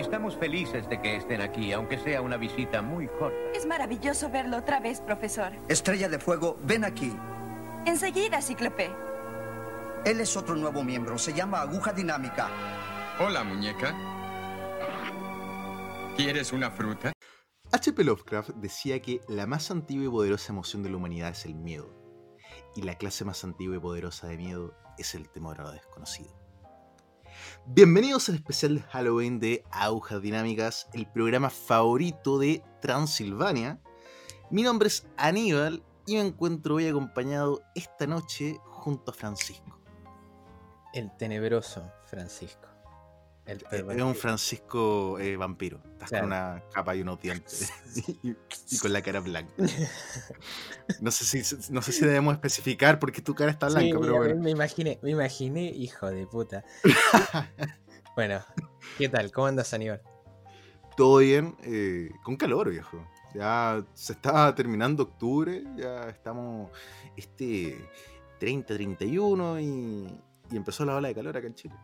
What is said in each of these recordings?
Estamos felices de que estén aquí, aunque sea una visita muy corta. Es maravilloso verlo otra vez, profesor. Estrella de Fuego, ven aquí. Enseguida, Cíclope. Él es otro nuevo miembro, se llama Aguja Dinámica. Hola, muñeca. ¿Quieres una fruta? H.P. Lovecraft decía que la más antigua y poderosa emoción de la humanidad es el miedo, y la clase más antigua y poderosa de miedo es el temor a lo desconocido. Bienvenidos al especial de Halloween de Agujas Dinámicas, el programa favorito de Transilvania. Mi nombre es Aníbal y me encuentro hoy acompañado esta noche junto a Francisco. El tenebroso Francisco. El Es un. Francisco eh, vampiro. Estás Claro. con una capa y unos dientes. y, y con la cara blanca. No sé si, no sé si debemos especificar porque tu cara está Sí, blanca, pero mira, bueno. me imaginé, me imaginé, hijo de puta. bueno, ¿qué tal? ¿Cómo andas, Aníbal? Todo bien, eh, con calor, viejo. Ya se está terminando octubre, ya estamos este 30, 31 y, y empezó la ola de calor acá en Chile.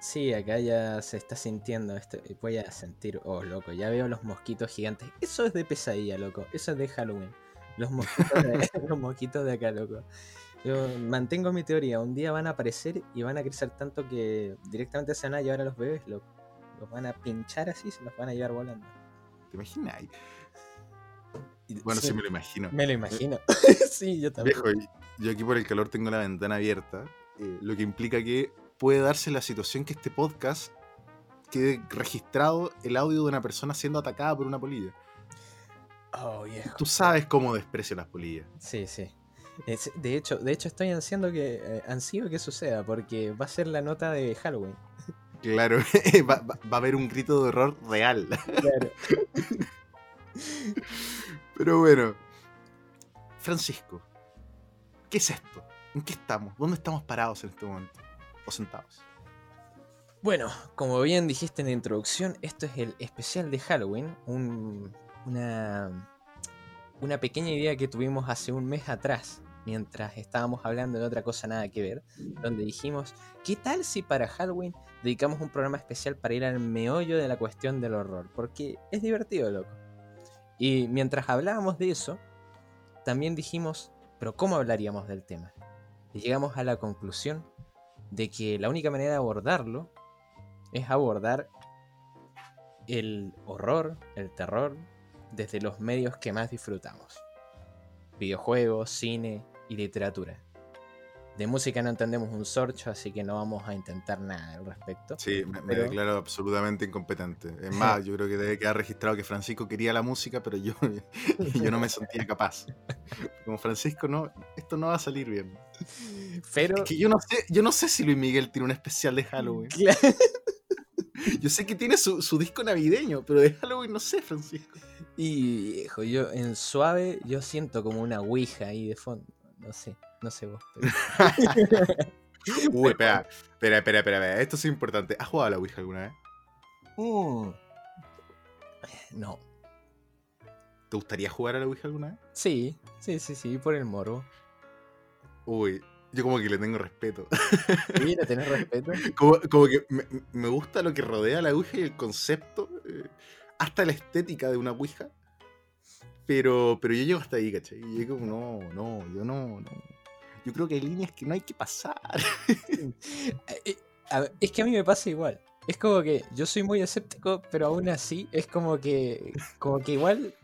Sí, acá ya se está sintiendo esto. y Voy a sentir, oh, loco, ya veo los mosquitos gigantes. Eso es de pesadilla, loco. Eso es de Halloween. Los mosquitos de, los mosquitos de acá, loco. Yo mantengo mi teoría. Un día van a aparecer y van a crecer tanto que directamente se van a llevar a los bebés, loco. Los van a pinchar así y se los van a llevar volando. ¿Te imaginas? Bueno, sí. me lo imagino. Me lo imagino. sí, yo también. Viejo, y- yo aquí por el calor tengo la ventana abierta, eh, lo que implica que puede darse la situación que este podcast quede registrado el audio de una persona siendo atacada por una polilla. Oh, viejo. Tú sabes cómo desprecio las polillas. Sí, sí. Es- de, hecho, de hecho, estoy ansiando que, eh, ansío que suceda, porque va a ser la nota de Halloween. Claro, va, va- va a haber un grito de horror real. Claro. Pero bueno, Francisco, ¿qué es esto? ¿En qué estamos? ¿Dónde estamos parados en este momento? ¿O sentados? Bueno, como bien dijiste en la introducción, esto es el especial de Halloween, un- una, una pequeña idea que tuvimos hace un mes atrás, mientras estábamos hablando de otra cosa nada que ver, donde dijimos, ¿qué tal si para Halloween dedicamos un programa especial para ir al meollo de la cuestión del horror? Porque es divertido, loco. Y mientras hablábamos de eso, también dijimos, pero ¿cómo hablaríamos del tema? Y llegamos a la conclusión de que la única manera de abordarlo es abordar el horror, el terror, desde los medios que más disfrutamos. Videojuegos, cine y literatura. De música no entendemos un sorcho, así que no vamos a intentar nada al respecto. Sí, me, declaro absolutamente incompetente. Es más, yo creo que debe quedar registrado que Francisco quería la música, pero yo, yo no me sentía capaz. Como Francisco, no, esto no va a salir bien. Pero... Es que yo no sé, yo no sé si Luis Miguel tiene un especial de Halloween. Yo sé que tiene su, su disco navideño, pero de Halloween no sé, Francisco. Y viejo, yo en suave yo siento como una ouija ahí de fondo. No sé, no sé vos. pero- Uy, espera, espera, espera, espera. Esto es importante. ¿Has jugado a la Ouija alguna vez? Mm. No. ¿Te gustaría jugar a la Ouija alguna vez? Sí, sí, sí, sí, por el morbo. Uy, yo como que le tengo respeto. Mira, tener respeto. Como, como que me, me gusta lo que rodea la Ouija y el concepto, eh, hasta la estética de una Ouija. Pero, pero yo llego hasta ahí, ¿cachai? Y yo como, no, no, yo no, no. Yo creo que hay líneas que no hay que pasar. Eh, ver, Es que a mí me pasa igual. Es como que yo soy muy escéptico, pero aún así es como que, como que igual,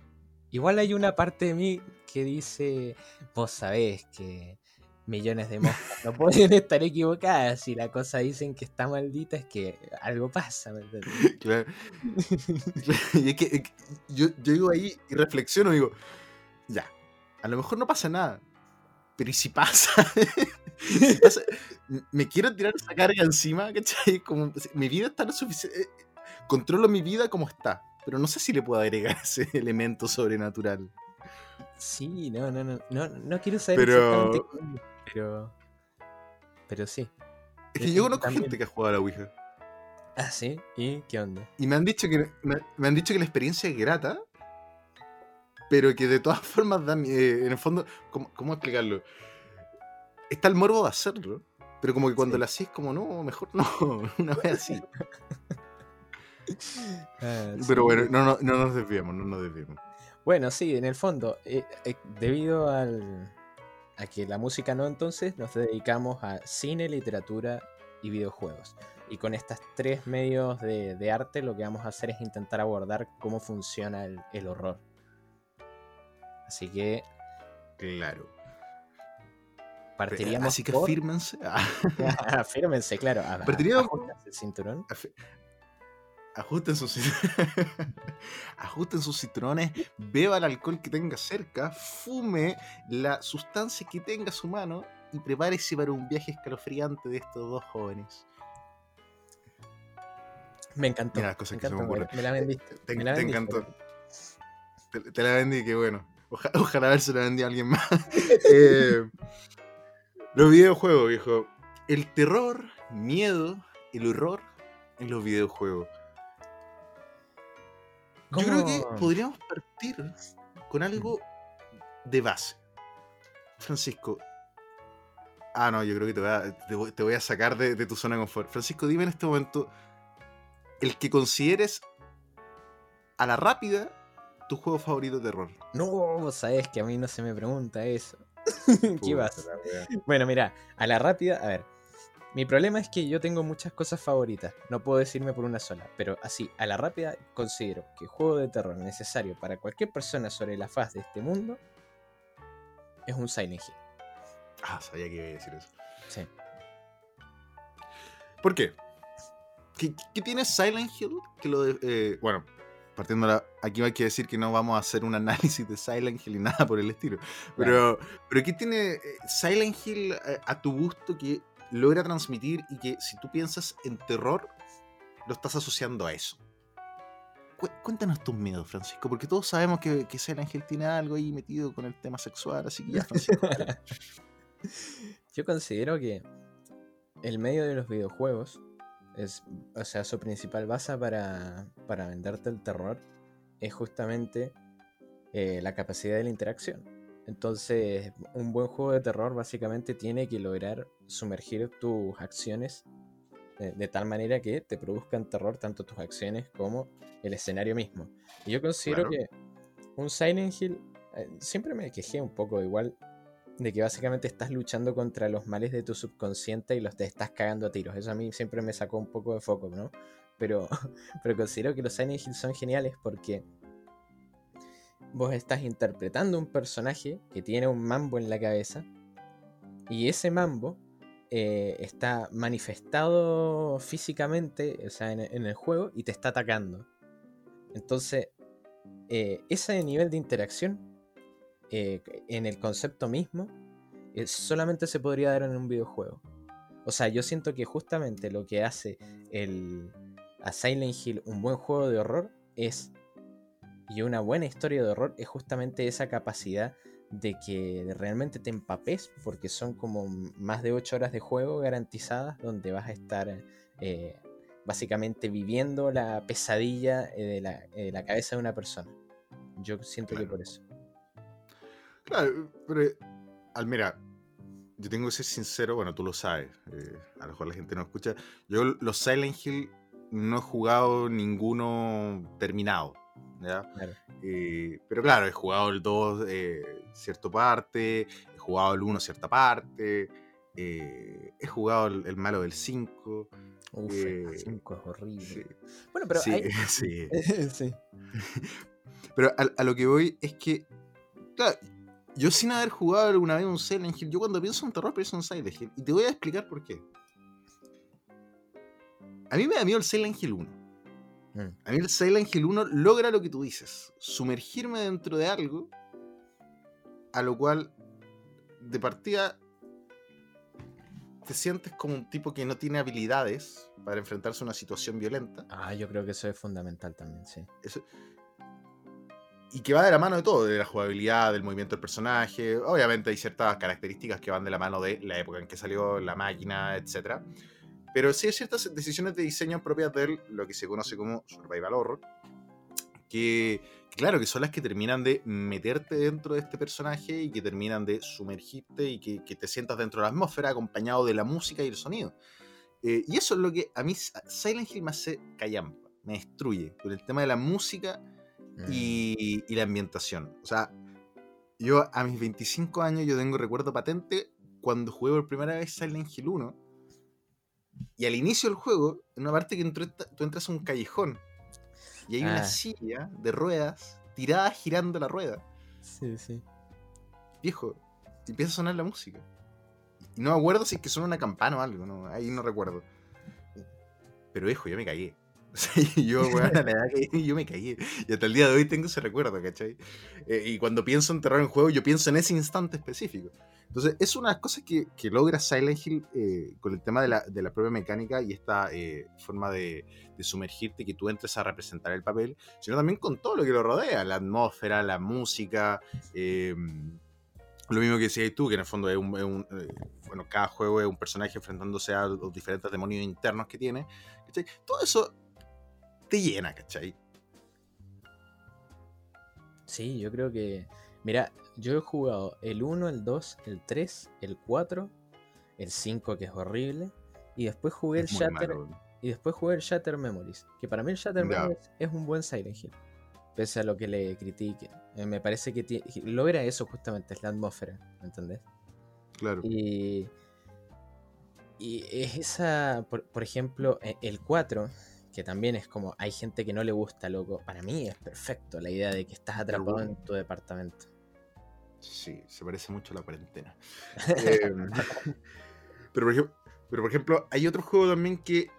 igual hay una parte de mí que dice, vos sabés que millones de moscas no pueden estar equivocadas y la cosa dicen que está maldita es que algo pasa, ¿me? Claro. y es que, es que yo, yo digo ahí y reflexiono digo, ya, a lo mejor no pasa nada, pero ¿y si pasa? Si pasa, m- me quiero tirar esa carga encima, ¿cachai? Como, mi vida está lo suficiente, controlo mi vida como está, pero no sé si le puedo agregar ese elemento sobrenatural. Sí, no, no, no, no, no quiero saber Pero- exactamente cómo, pero, pero sí. Es que yo conozco También. gente que ha jugado a la Ouija. Ah, sí, ¿y qué onda? Y me han dicho que me, me han dicho que la experiencia es grata, pero que de todas formas da mi- eh, en el fondo, ¿cómo, cómo explicarlo? Está el morbo de hacerlo, pero como que cuando Sí. lo hacís como no, mejor no, una vez así. Ah, Pero sí. bueno, no, no, no nos desviemos, no nos desviemos. Bueno, sí, en el fondo, eh, eh, debido al, a que la música no, entonces nos dedicamos a cine, literatura y videojuegos. Y con estos tres medios de, de arte lo que vamos a hacer es intentar abordar cómo funciona el, el horror. Así que Claro. partiríamos Así que por... afírmense. Afírmense, claro. a- Partiríamos- el cinturón. Ajusten sus, ajusten sus citrones, beba el alcohol que tenga cerca, fume la sustancia que tenga a su mano y prepárese para un viaje escalofriante de estos dos jóvenes. Me encantó. Mira las cosas me que se me encantó, la vendiste. Te, me la te vendiste. encantó. Te, te la vendí, que bueno. Oja- ojalá ver se la vendí a alguien más. Eh, los videojuegos, viejo. El terror, miedo, el horror en los videojuegos. Yo creo que podríamos partir con algo de base. Francisco. Ah, no, yo creo que te voy a, te voy- te voy a sacar de, de tu zona de confort. Francisco, dime en este momento el que consideres a la rápida tu juego favorito de terror. No, sabes que a mí no se me pregunta eso. ¿Qué vas? Bueno, mira, a la rápida, a ver. Mi problema es que yo tengo muchas cosas favoritas. No puedo decirme por una sola. Pero así, a la rápida, considero que juego de terror necesario para cualquier persona sobre la faz de este mundo es un Silent Hill. Ah, sabía que iba a decir eso. Sí. ¿Por qué? ¿Qué, qué tiene Silent Hill que lo de- eh, bueno, partiendo la- aquí hay que decir que no vamos a hacer un análisis de Silent Hill y nada por el estilo. Pero, pero ¿qué tiene eh, Silent Hill eh, a tu gusto que logra transmitir y que si tú piensas en terror, lo estás asociando a eso? Cu- Cuéntanos tus miedos, Francisco, porque todos sabemos que, que Silent Hill tiene algo ahí metido con el tema sexual, así que ya, Francisco. Yo considero que el medio de los videojuegos es, o sea, su principal base para, para venderte el terror es justamente eh, la capacidad de la interacción. Entonces, un buen juego de terror básicamente tiene que lograr sumergir tus acciones de, de tal manera que te produzcan terror tanto tus acciones como el escenario mismo. Y yo considero Claro. que un Silent Hill, eh, siempre me quejé un poco igual de que básicamente estás luchando contra los males de tu subconsciente y los te estás cagando a tiros. Eso a mí siempre me sacó un poco de foco, ¿no? Pero, pero considero que los Silent Hill son geniales porque vos estás interpretando un personaje que tiene un mambo en la cabeza y ese mambo eh, está manifestado físicamente, o sea, en, el juego y te está atacando. Entonces, eh, ese nivel de interacción eh, en el concepto mismo eh, solamente se podría dar en un videojuego. O sea, yo siento que justamente lo que hace el, a Silent Hill un buen juego de horror es, y una buena historia de horror es justamente esa capacidad de que realmente te empapes, porque son como más de 8 horas de juego garantizadas, donde vas a estar eh, básicamente viviendo la pesadilla de, la, de la cabeza de una persona. Yo siento que por eso. Claro, pero Almira, yo tengo que ser sincero, bueno, tú lo sabes, eh, a lo mejor la gente no escucha. Yo los Silent Hill no he jugado ninguno terminado, ¿ya? Claro. Eh, pero claro, he jugado el 2 eh, cierta parte, he jugado el 1 cierta parte, eh, he jugado el, el malo del 5. Uf, el 5 es horrible. Sí, Bueno, pero sí, hay- sí. sí. Pero a, a lo que voy es que, claro, yo sin haber jugado alguna vez un Silent Hill, yo cuando pienso en terror pienso en Silent Hill. Y te voy a explicar por qué. A mí me da miedo el Silent Hill 1. Mm. A mí el Silent Hill 1 logra lo que tú dices, sumergirme dentro de algo a lo cual de partida te sientes como un tipo que no tiene habilidades para enfrentarse a una situación violenta. Ah, yo creo que eso es fundamental también, sí. Eso- y que va de la mano de todo, de la jugabilidad, del movimiento del personaje. Obviamente hay ciertas características que van de la mano de la época en que salió la máquina, etc. Pero sí hay ciertas decisiones de diseño propias de lo que se conoce como survival horror. Que, claro, que son las que terminan de meterte dentro de este personaje y que terminan de sumergirte y que, que te sientas dentro de la atmósfera acompañado de la música y el sonido. Eh, y eso es lo que a mí Silent Hill me hace callampa. me destruye. Por el tema de la música Mm. y, y la ambientación. O sea, yo a mis 25 años yo tengo recuerdo patente cuando jugué por primera vez Silent Hill 1. Y al inicio del juego, en una parte que entr- tú entras a un callejón y hay una Ah. silla de ruedas tirada girando la rueda. Sí, sí. Viejo, y empieza a sonar la música. Y no me acuerdo si es que suena una campana o algo, no, ahí no recuerdo. Pero viejo, yo me caí. Sea, yo, weón, a la edad que yo me caí. Y hasta el día de hoy tengo ese recuerdo, ¿cachai? Eh, y cuando pienso en terror en juego, yo pienso en ese instante específico. Entonces, es una de las cosas que, que logra Silent Hill eh, con el tema de la, de la propia mecánica y esta eh, forma de, de sumergirte, que tú entres a representar el papel, sino también con todo lo que lo rodea, la atmósfera, la música, eh, lo mismo que decías tú, que en el fondo es un, es un, eh, bueno, cada juego es un personaje enfrentándose a los diferentes demonios internos que tiene. Todo eso te llena, ¿cachai? Sí, yo creo que. Mira, yo he jugado el 1, el 2, el 3, el 4, el 5, que es horrible. Y después jugué el Es muy Shatter. malo. Y después jugué el Shatter Memories. Que para mí el Shatter. Memories es un buen Silent Hill. Pese a lo que le critique. Eh, me parece que logra eso justamente, es la atmósfera. ¿Me entendés? Claro. Y. Y es esa. Por, por ejemplo, e- el 4. Que también es como. Hay gente que no le gusta, loco. Para mí es perfecto la idea de que estás atrapado en tu departamento. Sí, se parece mucho a la cuarentena. Eh, pero, por ejemplo, pero por ejemplo, hay otro juego también que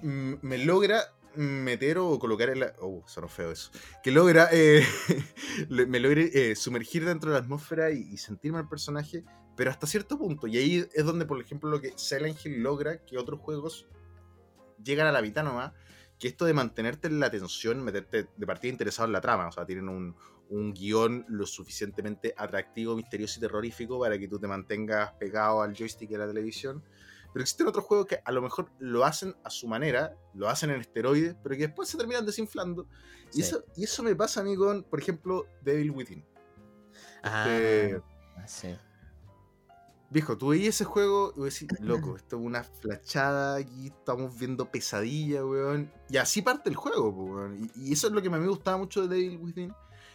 me logra meter o colocar en la... Oh, sonó feo eso. Que logra... eh, me logra eh, sumergir dentro de la atmósfera y, y sentirme el personaje, pero hasta cierto punto. Y ahí es donde, por ejemplo, lo que Silent Hill logra que otros juegos llegan a la mitad nomás, que esto de mantenerte en la atención, meterte de partida interesado en la trama. O sea, tienen un, un guion lo suficientemente atractivo, misterioso y terrorífico para que tú te mantengas pegado al joystick de la televisión. Pero existen otros juegos que a lo mejor lo hacen a su manera, lo hacen en esteroides, pero que después se terminan desinflando. Y, eso, y eso me pasa a mí con, por ejemplo, Devil Within. Ah, Este, sí. Viejo, tú veías ese juego y vos decís, loco, esto es una flachada, aquí estamos viendo pesadilla, weón. Y así parte el juego, weón. Y, y eso es lo que a mí me gustaba mucho de Devil Within,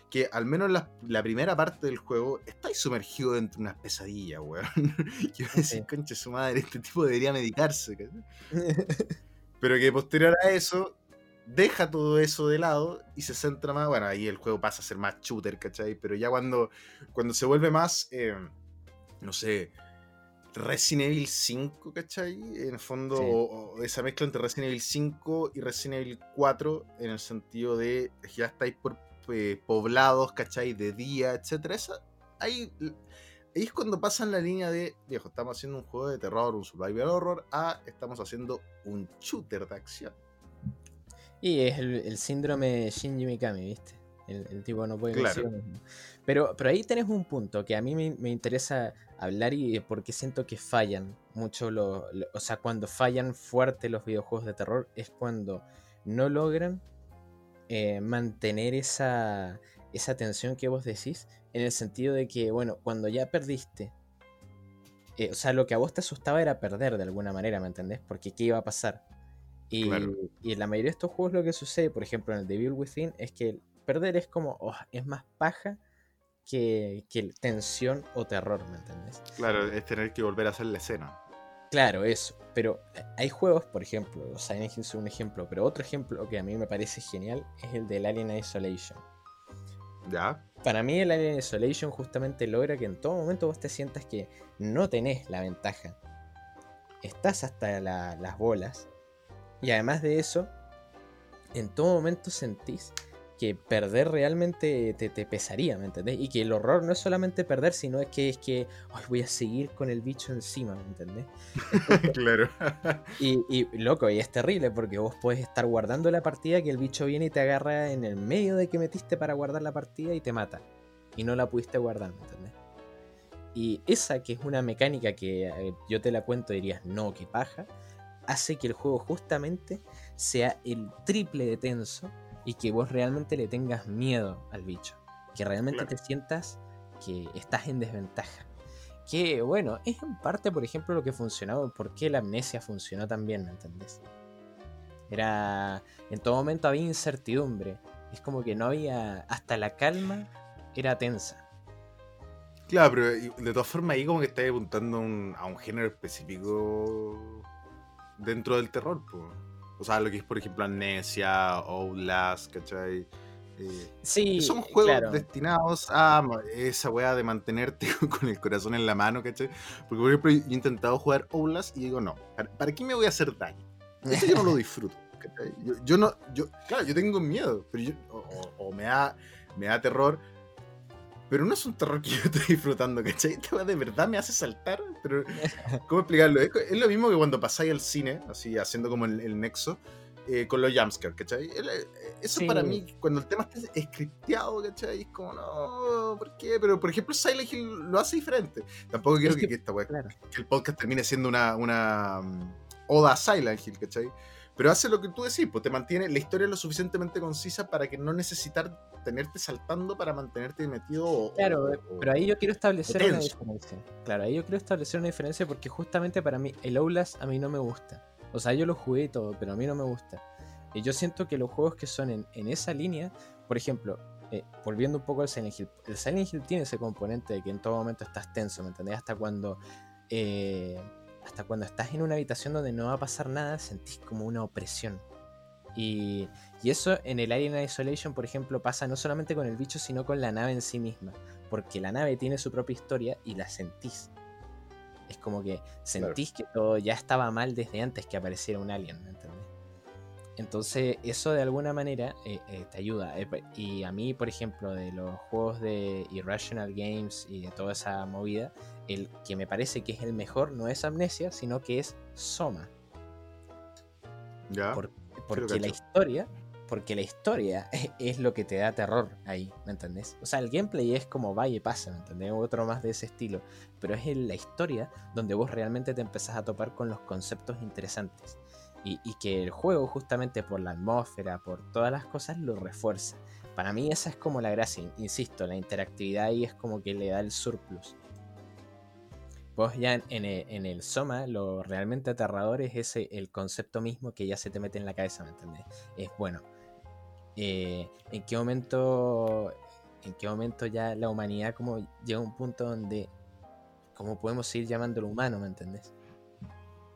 que al menos la, la primera parte del juego estáis sumergido dentro de unas pesadillas, weón. y vos decís, Sí. concha su madre, este tipo debería medicarse. Pero que posterior a eso, deja todo eso de lado y se centra más, bueno, ahí el juego pasa a ser más shooter, ¿cachai? Pero ya cuando, cuando se vuelve más, eh, no sé, Resident Evil 5, ¿cachai? En el fondo, Sí. o, o esa mezcla entre Resident Evil 5 y Resident Evil 4, en el sentido de ya estáis por eh, poblados, ¿cachai? De día, etcétera. Esa, ahí, ahí es cuando pasan la línea de, viejo, estamos haciendo un juego de terror, un survival horror, a estamos haciendo un shooter de acción. Y es el, el síndrome Shinji Mikami, ¿viste? El, el tipo no puede Claro. consigo mismo. Pero, pero ahí tenés un punto que a mí me, me interesa hablar y porque siento que fallan mucho los... lo- o sea, cuando fallan fuerte los videojuegos de terror es cuando no logran eh, mantener esa, esa tensión que vos decís en el sentido de que, bueno, cuando ya perdiste... eh, o sea, lo que a vos te asustaba era perder de alguna manera, ¿me entendés? Porque ¿qué iba a pasar? Y, Claro. y en la mayoría de estos juegos lo que sucede, por ejemplo en el Devil Within, es que perder es como, oh, es más paja que, que tensión o terror, ¿me entendés? Claro, es tener que volver a hacer la escena. Claro, eso. Pero eh, hay juegos, por ejemplo, Silent Hill es un ejemplo, pero otro ejemplo que a mí me parece genial es el del Alien Isolation. ¿Ya? Para mí el Alien Isolation justamente logra que en todo momento vos te sientas que no tenés la ventaja. Estás hasta la- las bolas. Y además de eso, en todo momento sentís que perder realmente te, te pesaría, ¿me entendés? Y que el horror no es solamente perder, sino es que es que "Ay, voy a seguir con el bicho encima, ¿me entendés? claro. Y, y, loco, y es terrible porque vos podés estar guardando la partida que el bicho viene y te agarra en el medio de que metiste para guardar la partida y te mata. Y no la pudiste guardar, ¿me entendés? Y esa que es una mecánica que eh, yo te la cuento y dirías, no, qué paja, hace que el juego justamente sea el triple de tenso y que vos realmente le tengas miedo al bicho. Que realmente Claro. te sientas que estás en desventaja. Que bueno, es en parte, por ejemplo, lo que funcionaba, por qué la amnesia funcionó tan bien, ¿me entendés? Era. En todo momento había incertidumbre. Es como que no había. Hasta la calma era tensa. Claro, pero de todas formas ahí como que estás apuntando un, a un género específico dentro del terror, pues. O sea, lo que es, por ejemplo, Amnesia, Outlast, ¿cachai? Eh, Sí, son juegos claro. destinados a esa weá de mantenerte con el corazón en la mano, ¿cachai? Porque, por ejemplo, yo he intentado jugar Outlast y digo, no, ¿para, para qué me voy a hacer daño? Esto yo no lo disfruto. Yo, yo no, yo, claro, yo tengo miedo, pero yo, o, o- o me da, me da terror, pero no es un terror que yo esté disfrutando, ¿cachai? Esta de verdad me hace saltar, pero ¿cómo explicarlo? Es, es lo mismo que cuando pasáis al cine, así haciendo como el, el nexo, eh, con los jumpscares, ¿cachai? Eh, Eso Sí. para mí, cuando el tema está scripteado, ¿cachai? Es como, no, ¿por qué? Pero, por ejemplo, Silent Hill lo hace diferente. Tampoco quiero Es que, que- esta weá- claro. que el podcast termine siendo una, una mm, oda a Silent Hill, ¿cachai? Pero hace lo que tú decís, pues te mantiene la historia lo suficientemente concisa para que no necesitar tenerte saltando para mantenerte metido. o- Claro, o- eh, o- pero ahí yo quiero establecer una diferencia. Claro, ahí yo quiero establecer una diferencia porque justamente para mí el Outlast a mí no me gusta. O sea, yo lo jugué y todo, pero a mí no me gusta. Y yo siento que los juegos que son en, en esa línea, por ejemplo, eh, volviendo un poco al Silent Hill, el Silent Hill tiene ese componente de que en todo momento estás tenso, ¿me entendés? Hasta cuando, eh, hasta cuando estás en una habitación donde no va a pasar nada, sentís como una opresión. Y, y eso en el Alien Isolation, por ejemplo, pasa no solamente con el bicho, sino con la nave en sí misma. Porque la nave tiene su propia historia y la sentís. Es como que sentís que todo ya estaba mal desde antes que apareciera un alien, ¿me entendés? Entonces, eso de alguna manera eh, eh, te ayuda. Eh, Y a mí, por ejemplo, de los juegos de Irrational Games y de toda esa movida, el que me parece que es el mejor no es Amnesia, sino que es Soma. ¿Ya? Por- porque la historia, porque la historia es lo que te da terror ahí, ¿me entendés? O sea, el gameplay es como vaya y pasa, ¿me entendés? Otro más de ese estilo. Pero es en la historia donde vos realmente te empezás a topar con los conceptos interesantes. Y, y que el juego, justamente por la atmósfera, por todas las cosas, lo refuerza. Para mí esa es como la gracia, insisto, la interactividad ahí es como que le da el surplus. Vos ya en, en el, en el Soma, lo realmente aterrador es ese, el concepto mismo que ya se te mete en la cabeza, ¿me entendés? Es bueno. eh, ¿En qué momento. En qué momento ya la humanidad como llega a un punto donde. ¿Cómo podemos seguir llamándolo humano, ¿me entendés?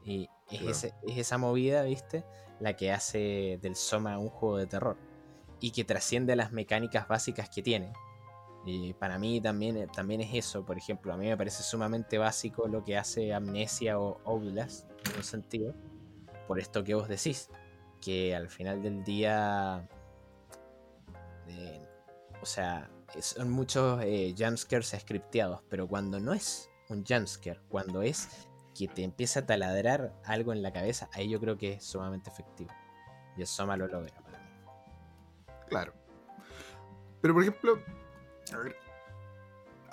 Y es, Claro. ese- es esa movida, ¿viste? La que hace del Soma un juego de terror. Y que trasciende las mecánicas básicas que tiene. Y para mí también, eh, también es eso, por ejemplo, a mí me parece sumamente básico lo que hace Amnesia o Outlast, en un sentido, por esto que vos decís, que al final del día, eh, o sea, son muchos eh, jumpscares scripteados, pero cuando no es un jumpscare, cuando es que te empieza a taladrar algo en la cabeza, ahí yo creo que es sumamente efectivo. Y el Soma lo logra para mí. Claro. Pero por ejemplo,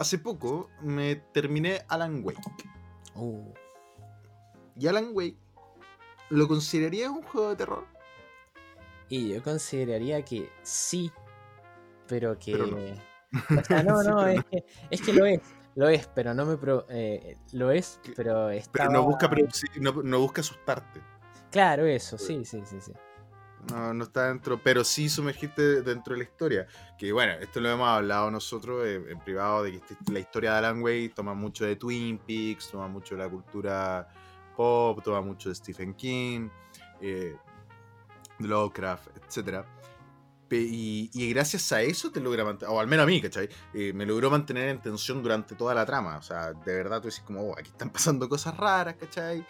hace poco me terminé Alan Wake. Uh, Y Alan Wake, ¿lo considerarías un juego de terror? Y yo consideraría que sí, pero que. Pero no. O sea, no, es. Que, es que lo es, lo es, pero no me. Pro, eh, lo es, pero está. Pero no busca producir, no, no busca asustarte. Claro, eso, sí, sí, sí, sí. No, no está dentro, pero sí sumergirte dentro de la historia. Que bueno, esto lo hemos hablado nosotros eh, en privado, de que este- la historia de Alan Wake toma mucho de Twin Peaks, toma mucho de la cultura pop, toma mucho de Stephen King, eh, Lovecraft, etc. Y, gracias a eso te logra mantener, o al menos a mí, ¿cachai? Eh, me logró mantener en tensión durante toda la trama. O sea, de verdad tú dices como, "Oh, aquí están pasando cosas raras, ¿cachai?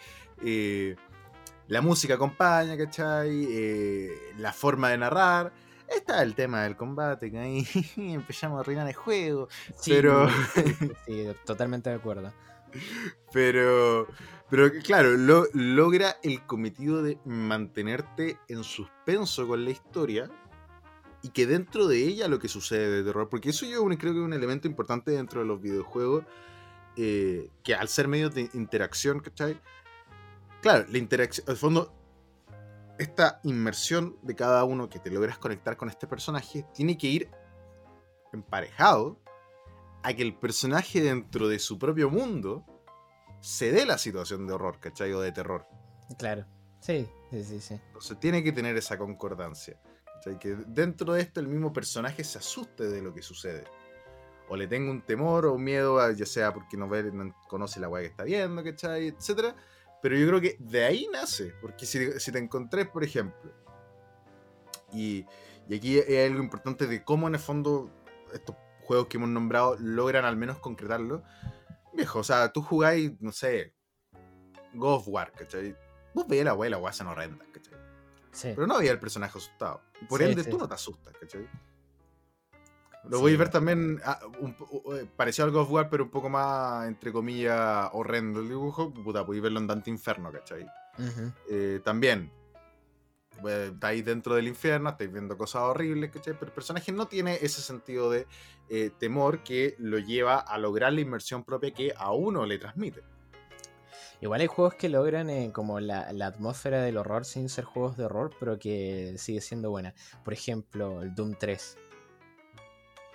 La música acompaña, ¿cachai? Eh, la forma de narrar. Está el tema del combate, que ahí empezamos a arruinar el juego. Sí, Pero- sí, totalmente de acuerdo. Pero, pero claro, lo- logra el cometido de mantenerte en suspenso con la historia y que dentro de ella lo que sucede de terror. Porque eso yo creo que es un elemento importante dentro de los videojuegos, eh, que al ser medios de interacción, ¿cachai? Claro, la interacción, al fondo, esta inmersión de cada uno que te logras conectar con este personaje tiene que ir emparejado a que el personaje dentro de su propio mundo se dé la situación de horror, ¿cachai? O de terror. Claro. Sí, Sí, sí, sí. Entonces tiene que tener esa concordancia. ¿cachai? Que dentro de esto el mismo personaje se asuste de lo que sucede. O le tenga un temor o un miedo, a- ya sea porque no, ve, no conoce la weá que está viendo, ¿cachai? Etcétera. Pero yo creo que de ahí nace. Porque si, si te encontré, por ejemplo, y, y aquí es algo importante de cómo en el fondo estos juegos que hemos nombrado logran al menos concretarlo. Viejo, o sea, tú jugáis, no sé, God of War, ¿cachai? Vos veías la weá y la weá se horrendas, ¿cachai? Sí. Pero no había el personaje asustado. Por Sí, ende, sí. tú no te asustas, ¿cachai? Lo Sí. voy a ver también ah, un uh, eh, parecido al God of War, pero un poco más, entre comillas, horrendo el dibujo. Puta, podéis verlo en Dante Inferno, ¿cachai? Ujú. Eh, también, eh, estáis dentro del infierno, estáis viendo cosas horribles, ¿cachai? Pero el personaje no tiene ese sentido de eh, temor que lo lleva a lograr la inmersión propia que a uno le transmite. Igual hay juegos que logran eh, como la, la atmósfera del horror sin ser juegos de horror, pero que sigue siendo buena. Por ejemplo, el Doom 3.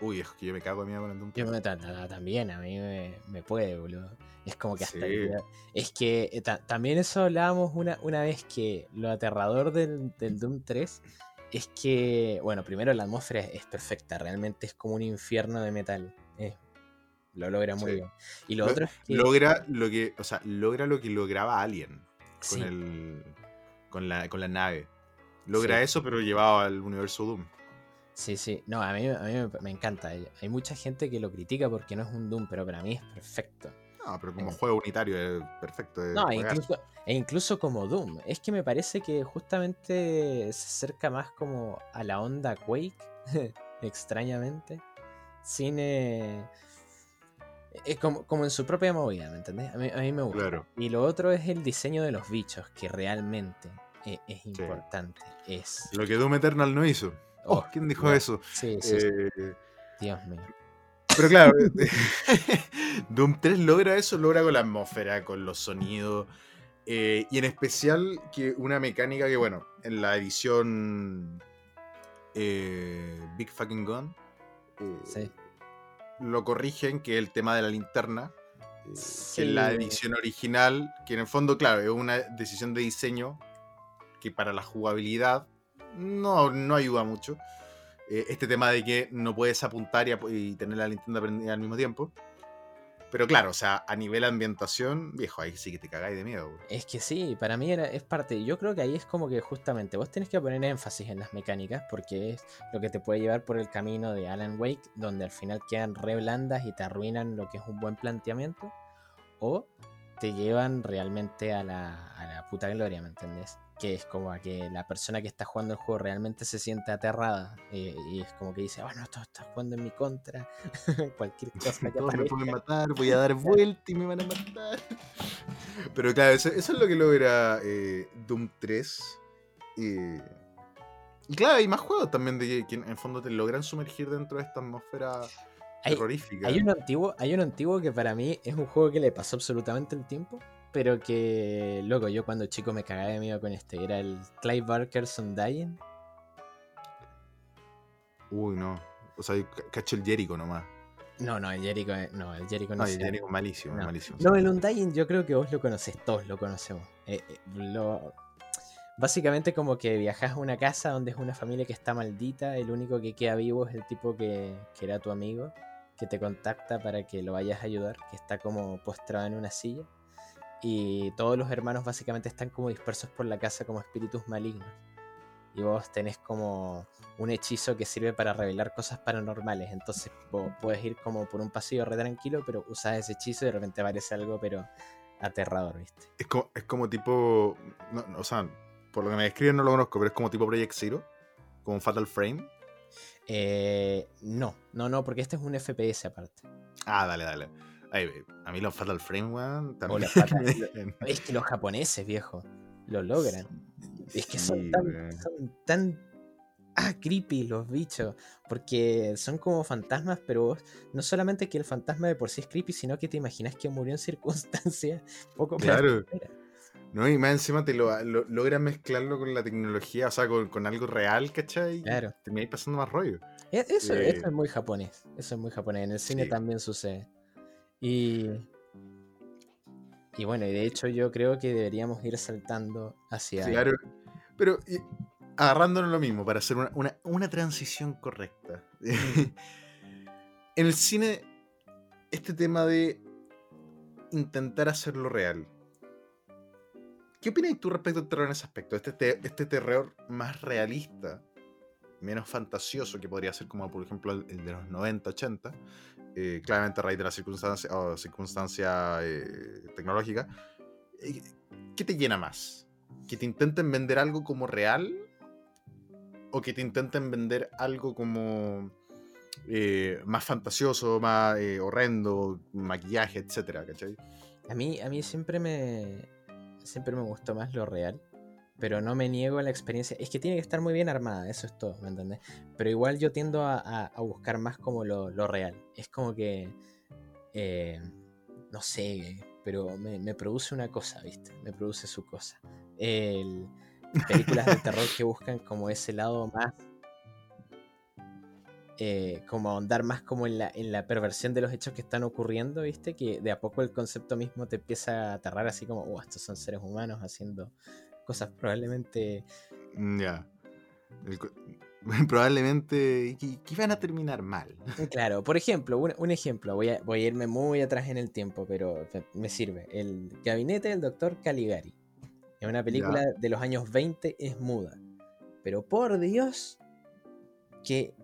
Uy, es que yo me cago de miedo con el Doom Yo me, ta- ta- también, a mí me, me puede, boludo. Es como que hasta... Sí. el día- Es que eh, ta- también eso hablábamos una, una vez que lo aterrador del, del Doom 3 es que, bueno, primero la atmósfera es, es perfecta, realmente es como un infierno de metal. eh, lo logra muy Sí. bien. Y lo Lo- otro es que... Logra lo que, o sea, logra lo que lograba Alien. con sí, el con la, con la nave. Logra eso, pero llevado al universo Doom. Sí, sí. No, a mí, a mí me, me encanta. Hay mucha gente que lo critica porque no es un Doom, pero para mí es perfecto. No, pero como Eh. juego unitario es perfecto. es No, e incluso, e incluso como Doom. Es que me parece que justamente se acerca más como a la onda Quake, extrañamente. Sin... eh, es como, como en su propia movida, ¿me entendés? A mí, a mí me gusta. Claro. Y lo otro es el diseño de los bichos, que realmente es, importante. Es... Lo que Doom Eternal no hizo. Oh, Oh, ¿quién dijo eso? Sí, sí, sí, Eh, Dios mío. pero claro, Doom 3 logra eso, logra con la atmósfera, con los sonidos. eh, y en especial que una mecánica que, bueno, en la edición eh, Big Fucking Gun eh, Sí. lo corrigen, que es el tema de la linterna. eh, Sí. Que en la edición original, que en el fondo, claro, es una decisión de diseño que para la jugabilidad no, no ayuda mucho. Eh, este tema de que no puedes apuntar y, tener la linterna prendida al mismo tiempo. Pero claro, o sea, a nivel ambientación, viejo, ahí sí que te cagáis de miedo. Es que sí, para mí era, es parte. Yo creo que ahí es como que justamente vos tenés que poner énfasis en las mecánicas porque es lo que te puede llevar por el camino de Alan Wake, donde al final quedan re blandas y te arruinan lo que es un buen planteamiento, o te llevan realmente a la, a la puta gloria, ¿me entendés? Que es como a que la persona que está jugando el juego realmente se siente aterrada eh, y es como que dice, bueno, esto está jugando en mi contra, cualquier cosa que me pueden matar, voy a dar vuelta y me van a matar. Pero claro, eso, eso es lo que logra eh, Doom 3. eh, y claro, hay más juegos también de que, que en el fondo te logran sumergir dentro de esta atmósfera Hay- terrorífica. Hay uno antiguo, hay uno antiguo que para mí es un juego que le pasó absolutamente el tiempo, pero que, loco, yo cuando chico me cagaba de miedo con este. Era el Clive Barker's Undying. Uy, no. O sea, ca- cacho el Jericho nomás. No, no, el Jericho, eh, no, el Jericho no, el Jericho malísimo, No. malísimo. No, el Undying yo creo que vos lo conocés, todos lo conocemos. Eh, eh, lo- Básicamente como que viajas a una casa donde es una familia que está maldita, el único que queda vivo es el tipo que, que era tu amigo, que te contacta para que lo vayas a ayudar, que está como postrado en una silla. Y todos los hermanos básicamente están como dispersos por la casa como espíritus malignos. Y vos tenés como un hechizo que sirve para revelar cosas paranormales. Entonces vos puedes ir como por un pasillo re tranquilo, pero usas ese hechizo y de repente aparece algo, pero aterrador, ¿viste? Es como, es como tipo. no, no, o sea, por lo que me describen no lo conozco, pero es como tipo Project Zero. Como Fatal Frame. Eh, no, no, no, porque este es un FPS aparte. Ah, dale, dale. Ay, a mí los Fatal Frame, weón, también. los Fatal- me- Es que los japoneses, viejo, lo logran. Es que son Sí, tan, weón. son tan ah, creepy los bichos, porque son como fantasmas, pero vos, no solamente que el fantasma de por sí es creepy, sino que te imaginas que murió en circunstancias poco Claro. No, y más encima te lo, lo- logran mezclarlo con la tecnología, o sea, con, con algo real, ¿cachai? Claro. Termináis pasando más rollo. E- Eso, Eh, eso es muy japonés. Eso es muy japonés. En el cine Sí. también sucede. Y. Y bueno, y de hecho yo creo que deberíamos ir saltando hacia. Claro. Pero y, agarrándonos lo mismo, para hacer una, una- una transición correcta. en el cine, este tema de intentar hacerlo real. ¿Qué opinas tú respecto al terror en ese aspecto? Este, te- este terror más realista, menos fantasioso, que podría ser como por ejemplo el, el de los 90, 80, eh, claramente a raíz de la circunstancia, o circunstancia eh, tecnológica. eh, ¿Qué te llena más? ¿Que te intenten vender algo como real? ¿O que te intenten vender algo como más fantasioso, más horrendo, maquillaje, etcétera. A mí, a mí siempre me. Siempre me gustó más lo real. Pero no me niego a la experiencia. Es que tiene que estar muy bien armada, eso es todo, ¿me entendés? Pero igual yo tiendo a, buscar más como lo, lo real. Es como que. eh, no sé, pero me, me produce una cosa, ¿viste? Me produce su cosa. El, películas de terror que buscan como ese lado más. eh, como ahondar más como en la, en la perversión de los hechos que están ocurriendo, ¿viste? Que de a poco el concepto mismo te empieza a aterrar así como, oh, estos son seres humanos haciendo cosas probablemente... Mm, Ya. El Probablemente que, que van a terminar mal. Claro, por ejemplo, un, un ejemplo, voy a, voy a irme muy atrás en el tiempo, pero me- me sirve. El gabinete del doctor Caligari. Es una película de los años 20, es muda. Pero por Dios, que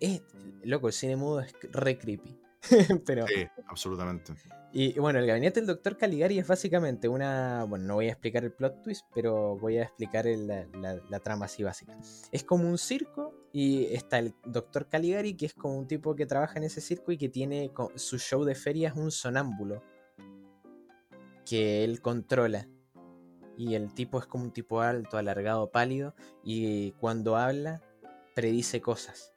es... Loco, el cine mudo es re creepy. pero... Sí, absolutamente. Y bueno, el gabinete del doctor Caligari es básicamente una. Bueno, no voy a explicar el plot twist, pero voy a explicar la, la- la trama así básica. Es como un circo y está el doctor Caligari, que es como un tipo que trabaja en ese circo y que tiene su show de feria es un sonámbulo que él controla. Y el tipo es como un tipo alto, alargado, pálido, y cuando habla, predice cosas.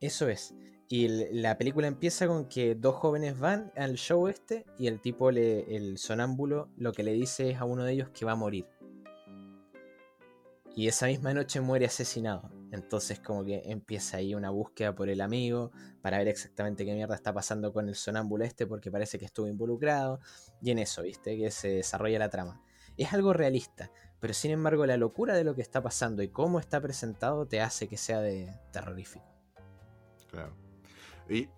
Eso es. Y la película empieza con que dos jóvenes van al show este y el tipo, le, el sonámbulo, lo que le dice es a uno de ellos que va a morir. Y esa misma noche muere asesinado. Entonces como que empieza ahí una búsqueda por el amigo para ver exactamente qué mierda está pasando con el sonámbulo este porque parece que estuvo involucrado. Y en eso, ¿viste? Que se desarrolla la trama. Es algo realista, pero sin embargo la locura de lo que está pasando y cómo está presentado te hace que sea de terrorífico. Claro. ¿Y,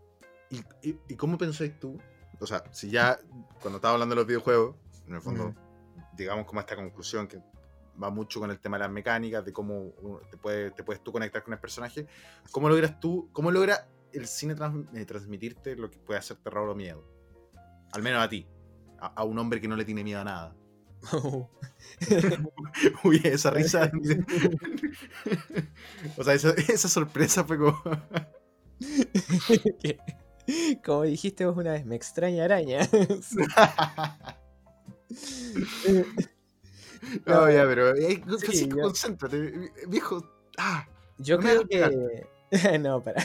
y, y- y cómo pensáis tú? O sea, si ya cuando estaba hablando de los videojuegos, en el fondo, Ujú. digamos como esta conclusión que va mucho con el tema de las mecánicas, de cómo te, puede- te puedes tú conectar con el personaje, ¿cómo logras tú, cómo logra el cine trans- eh, transmitirte lo que puede hacer terror o miedo? Al menos a ti, a, a un hombre que no le tiene miedo a nada. Uy, esa risa. o sea, esa, esa sorpresa fue como. Como dijiste vos una vez, me extraña araña. No, ya, pero. eh, Sí, concéntrate, viejo. Ah, Yo No creo que. no, para.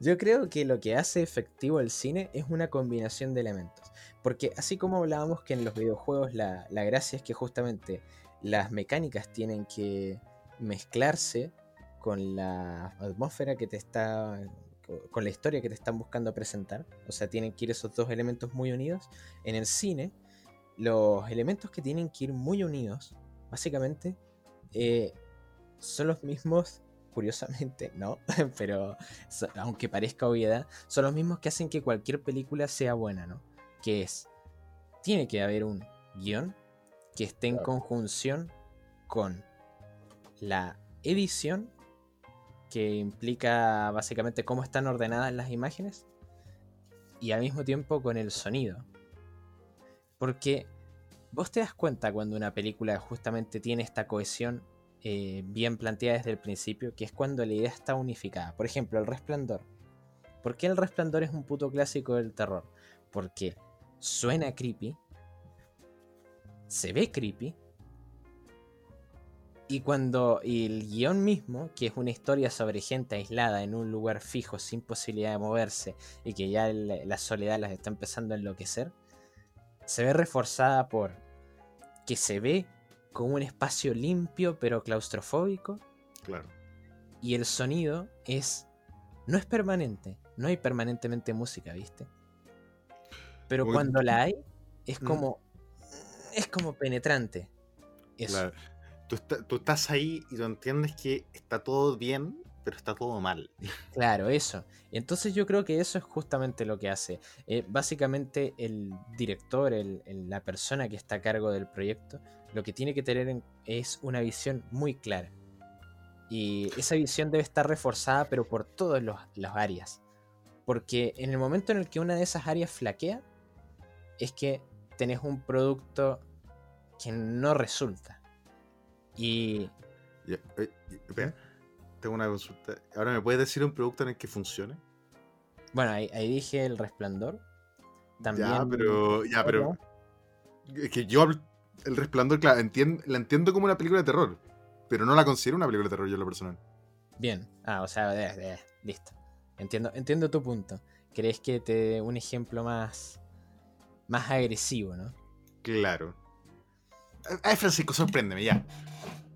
Yo creo que lo que hace efectivo el cine es una combinación de elementos. Porque así como hablábamos que en los videojuegos la, la gracia es que justamente las mecánicas tienen que mezclarse con la atmósfera que te está. Con la historia que te están buscando presentar. O sea, tienen que ir esos dos elementos muy unidos. En el cine, los elementos que tienen que ir muy unidos, básicamente, eh, son los mismos curiosamente, no, pero so- aunque parezca obviedad, son los mismos que hacen que cualquier película sea buena, ¿no? Que es, tiene que haber un guion que esté en conjunción con la edición, que implica básicamente cómo están ordenadas las imágenes, y al mismo tiempo con el sonido. Porque vos te das cuenta cuando una película justamente tiene esta cohesión eh, bien planteada desde el principio, que es cuando la idea está unificada. Por ejemplo, El Resplandor. ¿Por qué El Resplandor es un puto clásico del terror? Porque suena creepy, se ve creepy, y cuando el guion mismo, que es una historia sobre gente aislada en un lugar fijo, sin posibilidad de moverse, y que ya la, la soledad las está empezando a enloquecer, se ve reforzada por que se ve como un espacio limpio pero claustrofóbico, claro. y el sonido es no es permanente, no hay permanentemente música, ¿viste? Pero Uy. cuando la hay es Mm. como es como penetrante. Eso. Claro. Tú, está- tú estás ahí y tú entiendes que está todo bien, pero está todo mal. Claro, eso. Entonces yo creo que eso es justamente lo que hace. Eh, básicamente el director, la persona que está a cargo del proyecto, lo que tiene que tener en- es una visión muy clara. Y esa visión debe estar reforzada, pero por todas las áreas. Porque en el momento en el que una de esas áreas flaquea, es que tenés un producto que no resulta. Y eh, tengo una consulta. Ahora, ¿me puedes decir un producto en el que funcione? bueno, ahí, ahí dije el resplandor. También, ya, pero. Ya, pero. Es que yo El resplandor, claro, entien- la entiendo como una película de terror. Pero no la considero una película de terror yo en lo personal. Bien. Ah, o sea, listo. Entiendo, entiendo tu punto. ¿Crees que te dé un ejemplo más. más agresivo, ¿no? Claro. Ay, Francisco, sorpréndeme, ya.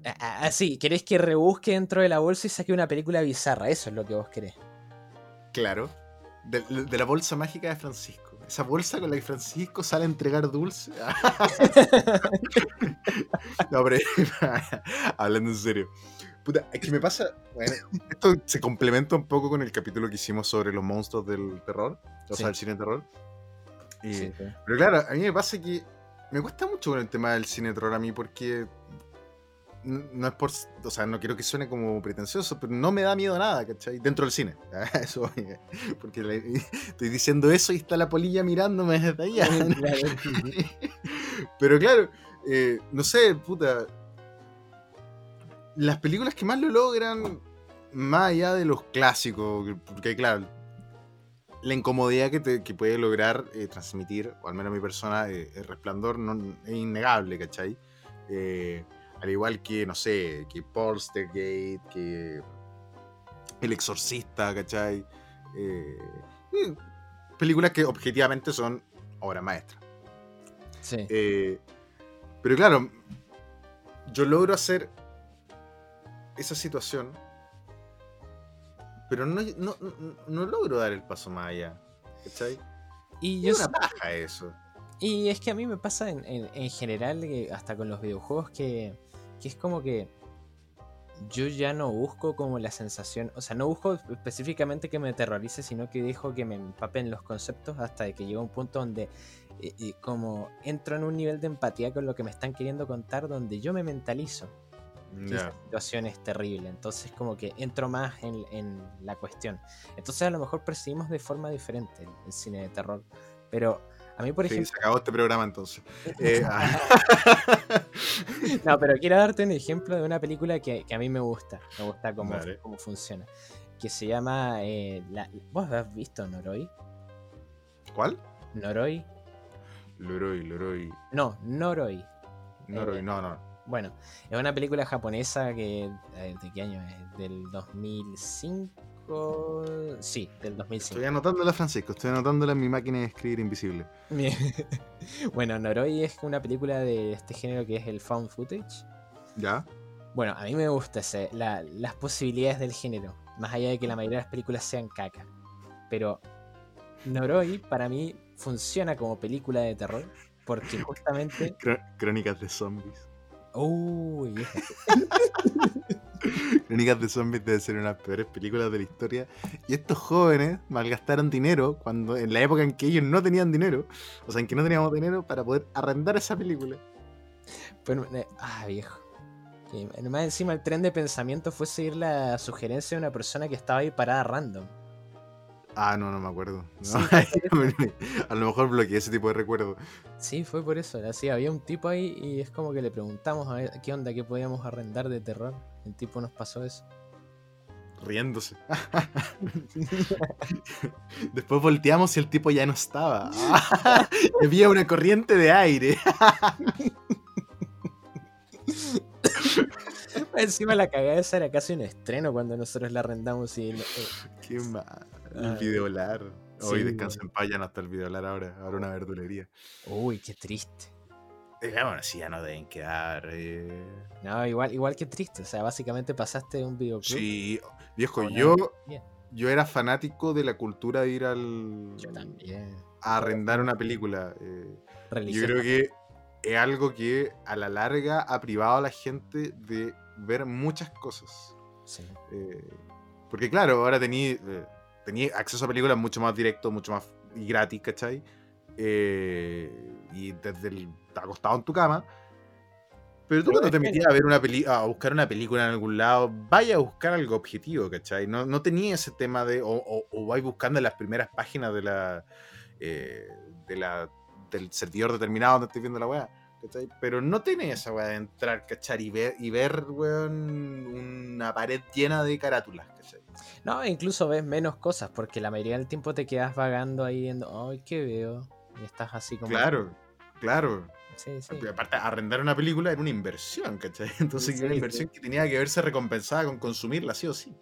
Ah, ah, ah, sí, ¿querés que rebusque dentro de la bolsa y saque una película bizarra? Eso es lo que vos querés. Claro. De, de la bolsa mágica de Francisco. Esa bolsa con la que Francisco sale a entregar dulce. no, pero hablando en serio. Puta, es que me pasa. Bueno, esto se complementa un poco con el capítulo que hicimos sobre los monstruos del terror. O Sí. sea, el cine de terror. Y- Sí, sí. Pero claro, a mí me pasa que me cuesta mucho con el tema del cine de terror a mí porque no, es por, o sea, no quiero que suene como pretencioso, pero no me da miedo nada, ¿cachai? Dentro del cine. Eso, voy, porque le- estoy diciendo eso y está la polilla mirándome desde allá. Pero claro, eh, no sé, puta. Las películas que más lo logran, más allá de los clásicos, que- porque claro, la incomodidad que, te- que puede lograr eh, transmitir, o al menos mi persona, eh, el resplandor no, es innegable, ¿cachai? Eh, al igual que, no sé, que Polstergate, que El Exorcista, ¿cachai? Eh, eh, películas que objetivamente son obras maestras. Sí. Eh, pero claro, yo logro hacer esa situación, pero no, no, no- logro dar el paso más allá. ¿Cachai? Y yo una paja eso. Y es que a mí me pasa en, en- en general, que hasta con los videojuegos, que, que es como que yo ya no busco como la sensación, o sea, no busco específicamente que me aterrorice, sino que dejo que me empapen los conceptos hasta que llega un punto donde eh, eh, como entro en un nivel de empatía con lo que me están queriendo contar, donde yo me mentalizo que esa situación es terrible. Entonces como que entro más en, en la cuestión. Entonces a lo mejor percibimos de forma diferente el, el cine de terror. Pero a mí, por Sí, ejemplo... se acabó este programa entonces. Eh, ah, No, pero quiero darte un ejemplo de una película que, que a mí me gusta. Me gusta cómo, cómo funciona. Que se llama... eh, la- ¿Vos has visto Noroi? ¿Cuál? Noroi. Loroi, Loroi. No, Noroi. Noroi, no, no. Bueno, es una película japonesa que... eh, ¿De qué año es? ¿Del 2005? Sí, del 2005. Estoy anotándola, Francisco. Estoy anotándola en mi máquina de escribir invisible. Bien. bueno, Noroi es una película de este género que es el found footage. ¿Ya? Bueno, a mí me gusta ese, la- las posibilidades del género, más allá de que la mayoría de las películas sean caca. Pero Noroi para mí funciona como película de terror porque justamente... Crónicas de zombies. Uy, Crónicas de zombies debe ser una de las peores películas de la historia. Y estos jóvenes malgastaron dinero cuando en la época en que ellos no tenían dinero, o sea, en que no teníamos dinero para poder arrendar esa película. pero, eh, ah, viejo. Y más encima el tren de pensamiento fue seguir la sugerencia de una persona que estaba ahí parada random. Ah, no, no me acuerdo. No, Sí, a lo mejor bloqueé ese tipo de recuerdo. Sí, fue por eso. Así había un tipo ahí y es como que le preguntamos a ver qué onda, qué podíamos arrendar de terror. El tipo nos pasó eso. Riéndose. Después volteamos y el tipo ya no estaba. Había una corriente de aire. Encima la cagada esa era casi un estreno cuando nosotros la arrendamos y... eh, Qué mal. El Ah. videolar. Hoy Sí, descansa en paz, ya no está el videolar ahora. Ahora una verdulería. Uy, qué triste. Eh, bueno, sí, ya no deben quedar. eh. No, igual, igual que triste. O sea, básicamente pasaste un videoclub. Sí, viejo, yo, yo era fanático de la cultura de ir al. Yo también. a arrendar una película. eh. Yo creo que es algo que a la larga ha privado a la gente de ver muchas cosas. Sí. Eh, porque claro, ahora tenía acceso a películas mucho más directo, mucho más y gratis, ¿cachai? Eh, y desde el acostado en tu cama. Pero tú cuando te metías a ver una peli a buscar una película en algún lado, vaya a buscar algo objetivo, ¿cachai? No, no tenía ese tema de. O, o, o vais buscando en las primeras páginas de la. eh, de la del servidor determinado donde estoy viendo la weá. ¿cachai? Pero no tiene esa weá de entrar, ¿cachai? Y ver, y ver weón, una pared llena de carátulas, ¿cachai? No, incluso ves menos cosas, porque la mayoría del tiempo te quedas vagando ahí viendo, ay, ¿qué veo? Y estás así como. Claro, claro. Sí, sí. Porque aparte, arrendar una película era una inversión, ¿cachai? Entonces, Sí, era una inversión que tenía que verse recompensada con consumirla, sí o sí.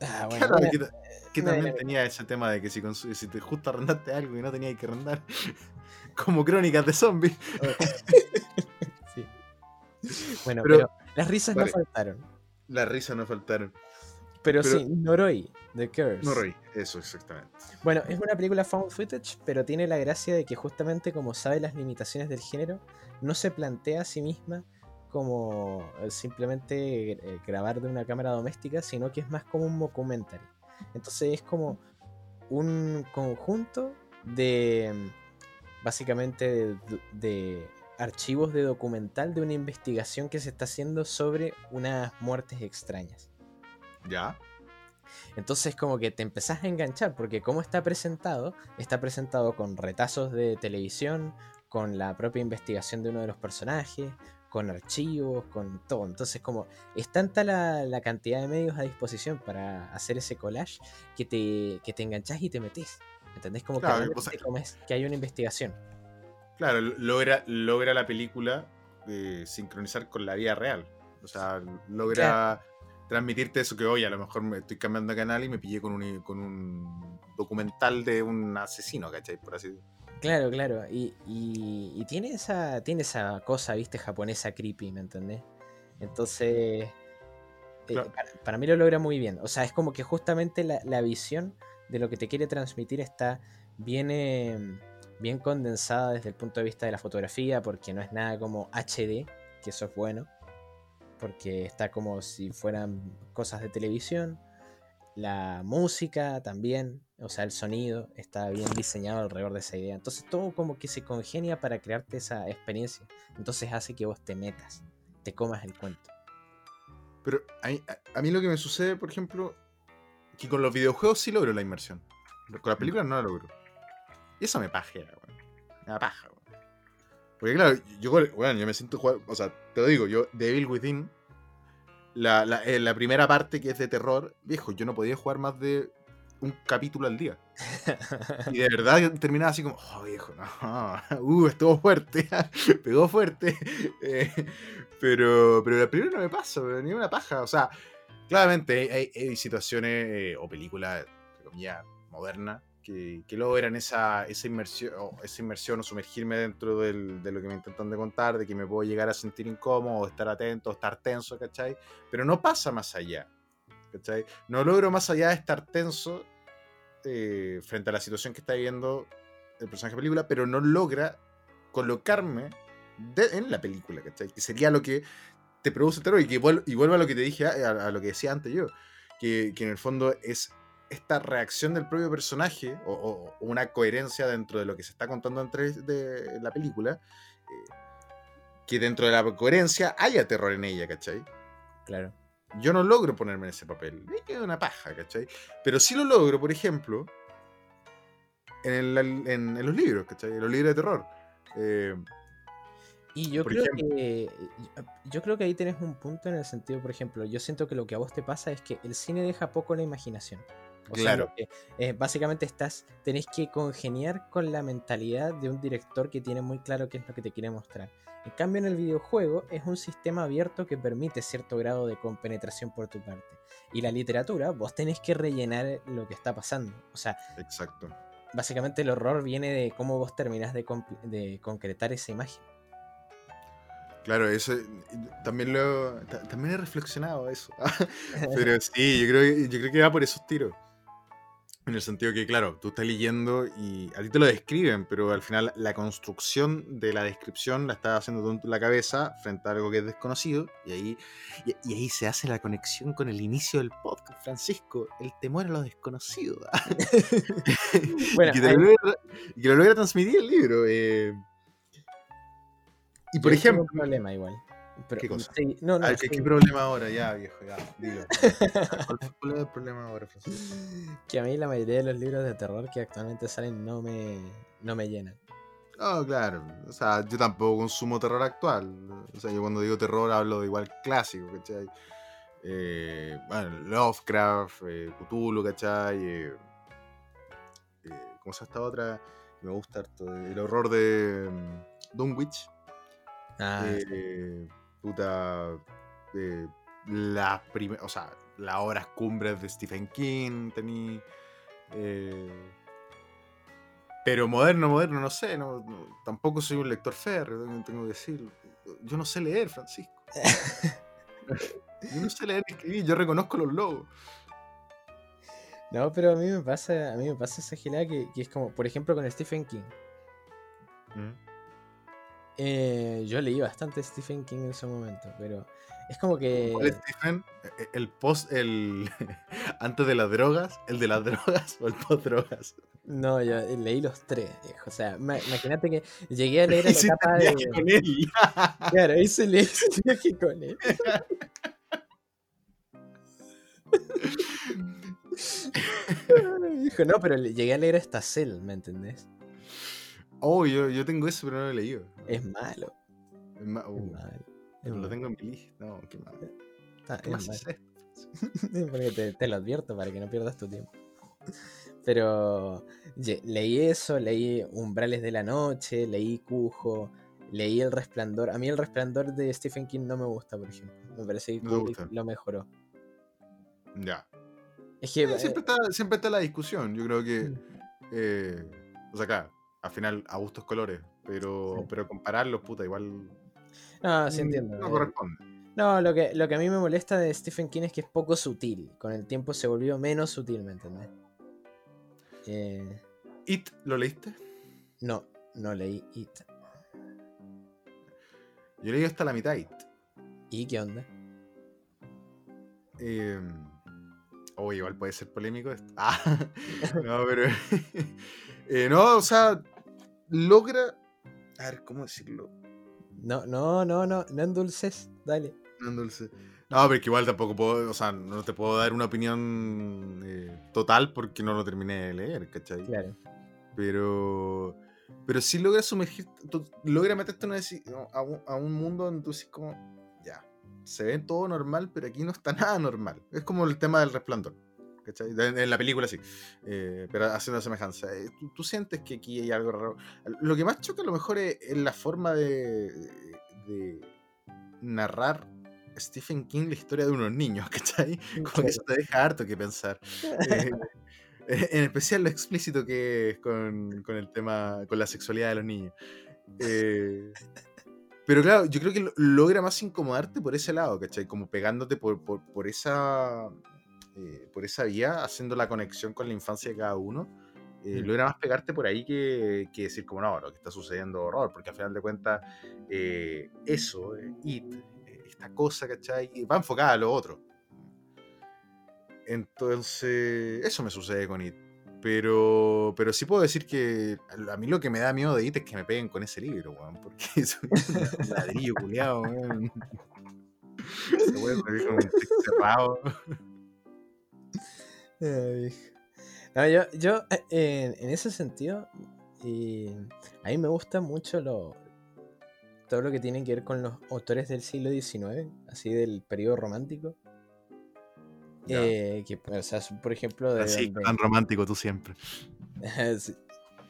Ah, bueno, Claro, que, también tenía ese tema de que si, te justo arrendaste algo y no tenías que arrendar, como crónicas de zombies. sí. Bueno, Pero- pero, las risas vale. no faltaron. Las risas no faltaron. Pero, Pero- sí, Noroi, The Curse. No reí, eso exactamente. Bueno, es una película found footage, pero tiene la gracia de que justamente como sabe las limitaciones del género, no se plantea a sí misma como eh, simplemente eh, grabar de una cámara doméstica, sino que es más como un documentary. Entonces es como un conjunto de mm, básicamente de, de archivos de documental de una investigación que se está haciendo sobre unas muertes extrañas. ¿Ya? Entonces como que te empezás a enganchar, porque como está presentado, está presentado con retazos de televisión, con la propia investigación de uno de los personajes, con archivos, con todo. Entonces como es tanta la, la cantidad de medios a disposición para hacer ese collage que te, que te enganchás y te metes. ¿Entendés? Como Claro, que te comes que hay una investigación. Claro, logra, logra la película eh, sincronizar con la vida real. O sea, logra transmitirte eso que hoy a lo mejor me estoy cambiando de canal y me pillé con un, con un documental de un asesino, ¿cachai? Por así Claro, claro. Y, y- y tiene esa. Tiene esa cosa, viste, japonesa creepy, ¿me entendés? Entonces. eh, para, para mí lo logra muy bien. O sea, es como que justamente la, la visión de lo que te quiere transmitir está bien, eh, bien condensada desde el punto de vista de la fotografía, porque no es nada como HD, que eso es bueno. Porque está como si fueran cosas de televisión. La música también, o sea, el sonido está bien diseñado alrededor de esa idea. Entonces todo como que se congenia para crearte esa experiencia. Entonces hace que vos te metas, te comas el cuento. Pero a mí, a- a mí lo que me sucede, por ejemplo, que con los videojuegos sí logro la inmersión. Con las películas no la logro. Y eso me pajea, weón. Me da paja, weón. Porque claro, yo, bueno, yo me siento jugar, o sea, te lo digo, yo, Devil Within, la, la, eh, la primera parte que es de terror, viejo, yo no podía jugar más de un capítulo al día. Y de verdad terminaba así como, oh viejo, no, uh, estuvo fuerte, pegó fuerte. Eh, pero, pero la primera no me pasa, ni una paja. O sea, claramente hay situaciones eh, o películas, entre comillas, modernas que, que logran esa, esa, inmersión, o esa inmersión o sumergirme dentro del- de lo que me intentan de contar, de que me puedo llegar a sentir incómodo, estar atento, estar tenso, ¿cachai? Pero no pasa más allá. ¿cachai? No logro más allá de estar tenso eh, frente a la situación que está viviendo el personaje de la película, pero no logra colocarme de- en la película, ¿cachai? Que sería lo que te produce terror y que vuel- y vuelvo a lo que te dije, a, a lo que decía antes yo, que en el fondo es esta reacción del propio personaje o, una coherencia dentro de lo que se está contando entre de la película, eh, que dentro de la coherencia haya terror en ella, ¿cachai? Claro. Yo no logro ponerme en ese papel. Queda una paja, ¿cachai? Pero sí lo logro, por ejemplo, en, el- en- en los libros, ¿cachai? En los libros de terror. Eh, Y yo Por creo ejemplo. que yo creo que ahí tenés un punto en el sentido, por ejemplo, yo siento que lo que a vos te pasa es que el cine deja poco la imaginación. O sea, Claro. lo que, eh, básicamente estás, tenés que congeniar con la mentalidad de un director que tiene muy claro qué es lo que te quiere mostrar. En cambio, en el videojuego es un sistema abierto que permite cierto grado de compenetración por tu parte. Y la literatura, vos tenés que rellenar lo que está pasando. O sea, exacto. básicamente el horror viene de cómo vos terminás de, de concretar esa imagen. Claro, eso también lo ta- también he reflexionado eso. Pero sí, yo creo, yo creo que va por esos tiros. En el sentido que, claro, tú estás leyendo y a ti te lo describen, pero al final la construcción de la descripción la estás haciendo tú en la cabeza frente a algo que es desconocido y ahí, y, y ahí se hace la conexión con el inicio del podcast, Francisco, el temor a lo desconocido. Bueno, y, que te lo logra, y que lo logra transmitir el libro. eh. Y por yo ejemplo, un problema igual. Pero- ¿Qué cosa? sí, no, no, Ay, ¿qué, sí, qué problema ahora? Ya, viejo, ya, dilo. ¿Cuál, es el problema ahora, Francisco? que a mí la mayoría de los libros de terror que actualmente salen no me, no me llenan. No, claro. O sea, yo tampoco consumo terror actual. O sea, yo cuando digo terror hablo de igual clásico, ¿cachai? Eh, bueno, Lovecraft, eh, Cthulhu, ¿cachai? Eh, eh, ¿Cómo se esta otra? Me gusta harto. El horror de mm, Dunwich. Ah, Eh, puta. eh, las prime- o sea, las obras cumbres de Stephen King, tení. eh, pero moderno, moderno, no sé, no, no- tampoco soy un lector férreo, tengo, que decirlo. Yo no sé leer, Francisco. yo no sé leer ni escribir, yo reconozco los logos. No, pero a mí me pasa, a mí me pasa esa gilada que, que es como, por ejemplo, con Stephen King. Eh, yo leí bastante Stephen King en su momento, pero es como que. ¿Cuál es Stephen? Eh, El post, el antes de las drogas, el de las drogas o el post drogas. No, yo leí los tres, viejo. O sea, ma- imagínate que llegué a leer a la viaje de. con él. Claro, hice leí ese viaje con él. Dijo, no, pero le- llegué a leer hasta Cell, ¿me entendés? Oh, yo, yo tengo eso, pero no lo he leído. Es malo. Es ma- Es oh, malo. es lo malo, tengo en mi lista. No, qué mal. está- ¿Qué es más malo. Porque te, te lo advierto para que no pierdas tu tiempo. Pero ye- leí eso, leí Umbrales de la Noche, leí Cujo, leí El Resplandor. A mí El Resplandor de Stephen King no me gusta, por ejemplo. Me parece que No lo mejoró. Ya. Es que Eh, siempre, está, siempre está la discusión. Yo creo que. Mm. eh, o sea, claro, al final a gustos colores. Pero, Sí. pero compararlos, puta, igual. No, sí entiendo. No eh. corresponde. No, lo que, lo que a mí me molesta de Stephen King es que es poco sutil. Con el tiempo se volvió menos sutil, ¿me entendés? Eh, ¿It lo leíste? no, no leí It. Yo leí hasta la mitad It. ¿Y qué onda? Eh, oh, igual puede ser polémico esto. Ah, no, pero. eh, no, o sea, logra. A ver, ¿cómo decirlo? No, no, no, no, no endulces, dale. No, dulce. No, pero que igual tampoco puedo, o sea, no te puedo dar una opinión eh, total porque no lo terminé de leer, ¿cachai? Claro. Pero, pero sí logra sumergir, logra meterte una a, un, a un mundo donde tú dices como, ya, se ve todo normal, pero aquí no está nada normal. Es como el tema del resplandor, ¿cachai? En la película sí, eh, pero haciendo semejanza. Eh, tú, tú sientes que aquí hay algo raro. Lo que más choca a lo mejor es, es la forma de, de narrar Stephen King la historia de unos niños, ¿cachai? Como que eso te deja harto que pensar. Eh, en especial lo explícito que es con, con el tema, con la sexualidad de los niños. Eh, pero claro, yo creo que lo- logra más incomodarte por ese lado, ¿cachai? Como pegándote por, por, por esa, eh, por esa vía, haciendo la conexión con la infancia de cada uno. eh, Mm. logra más pegarte por ahí que, que decir como no, lo que está sucediendo horror, porque al final de cuentas eh, eso, it, esta cosa, ¿cachai? Va enfocada a lo otro. Entonces, eso me sucede con It. Pero, pero sí puedo decir que a mí lo que me da miedo de It es que me peguen con ese libro, weón. Porque es un ladrillo culiado, weón. Weón me dijo un cerrado. No, yo, yo en, en ese sentido, eh, a mí me gusta mucho lo, todo lo que tiene que ver con los autores del siglo XIX, así del periodo romántico. Eh, que, o sea, por ejemplo, de, Así, donde- tan romántico tú siempre.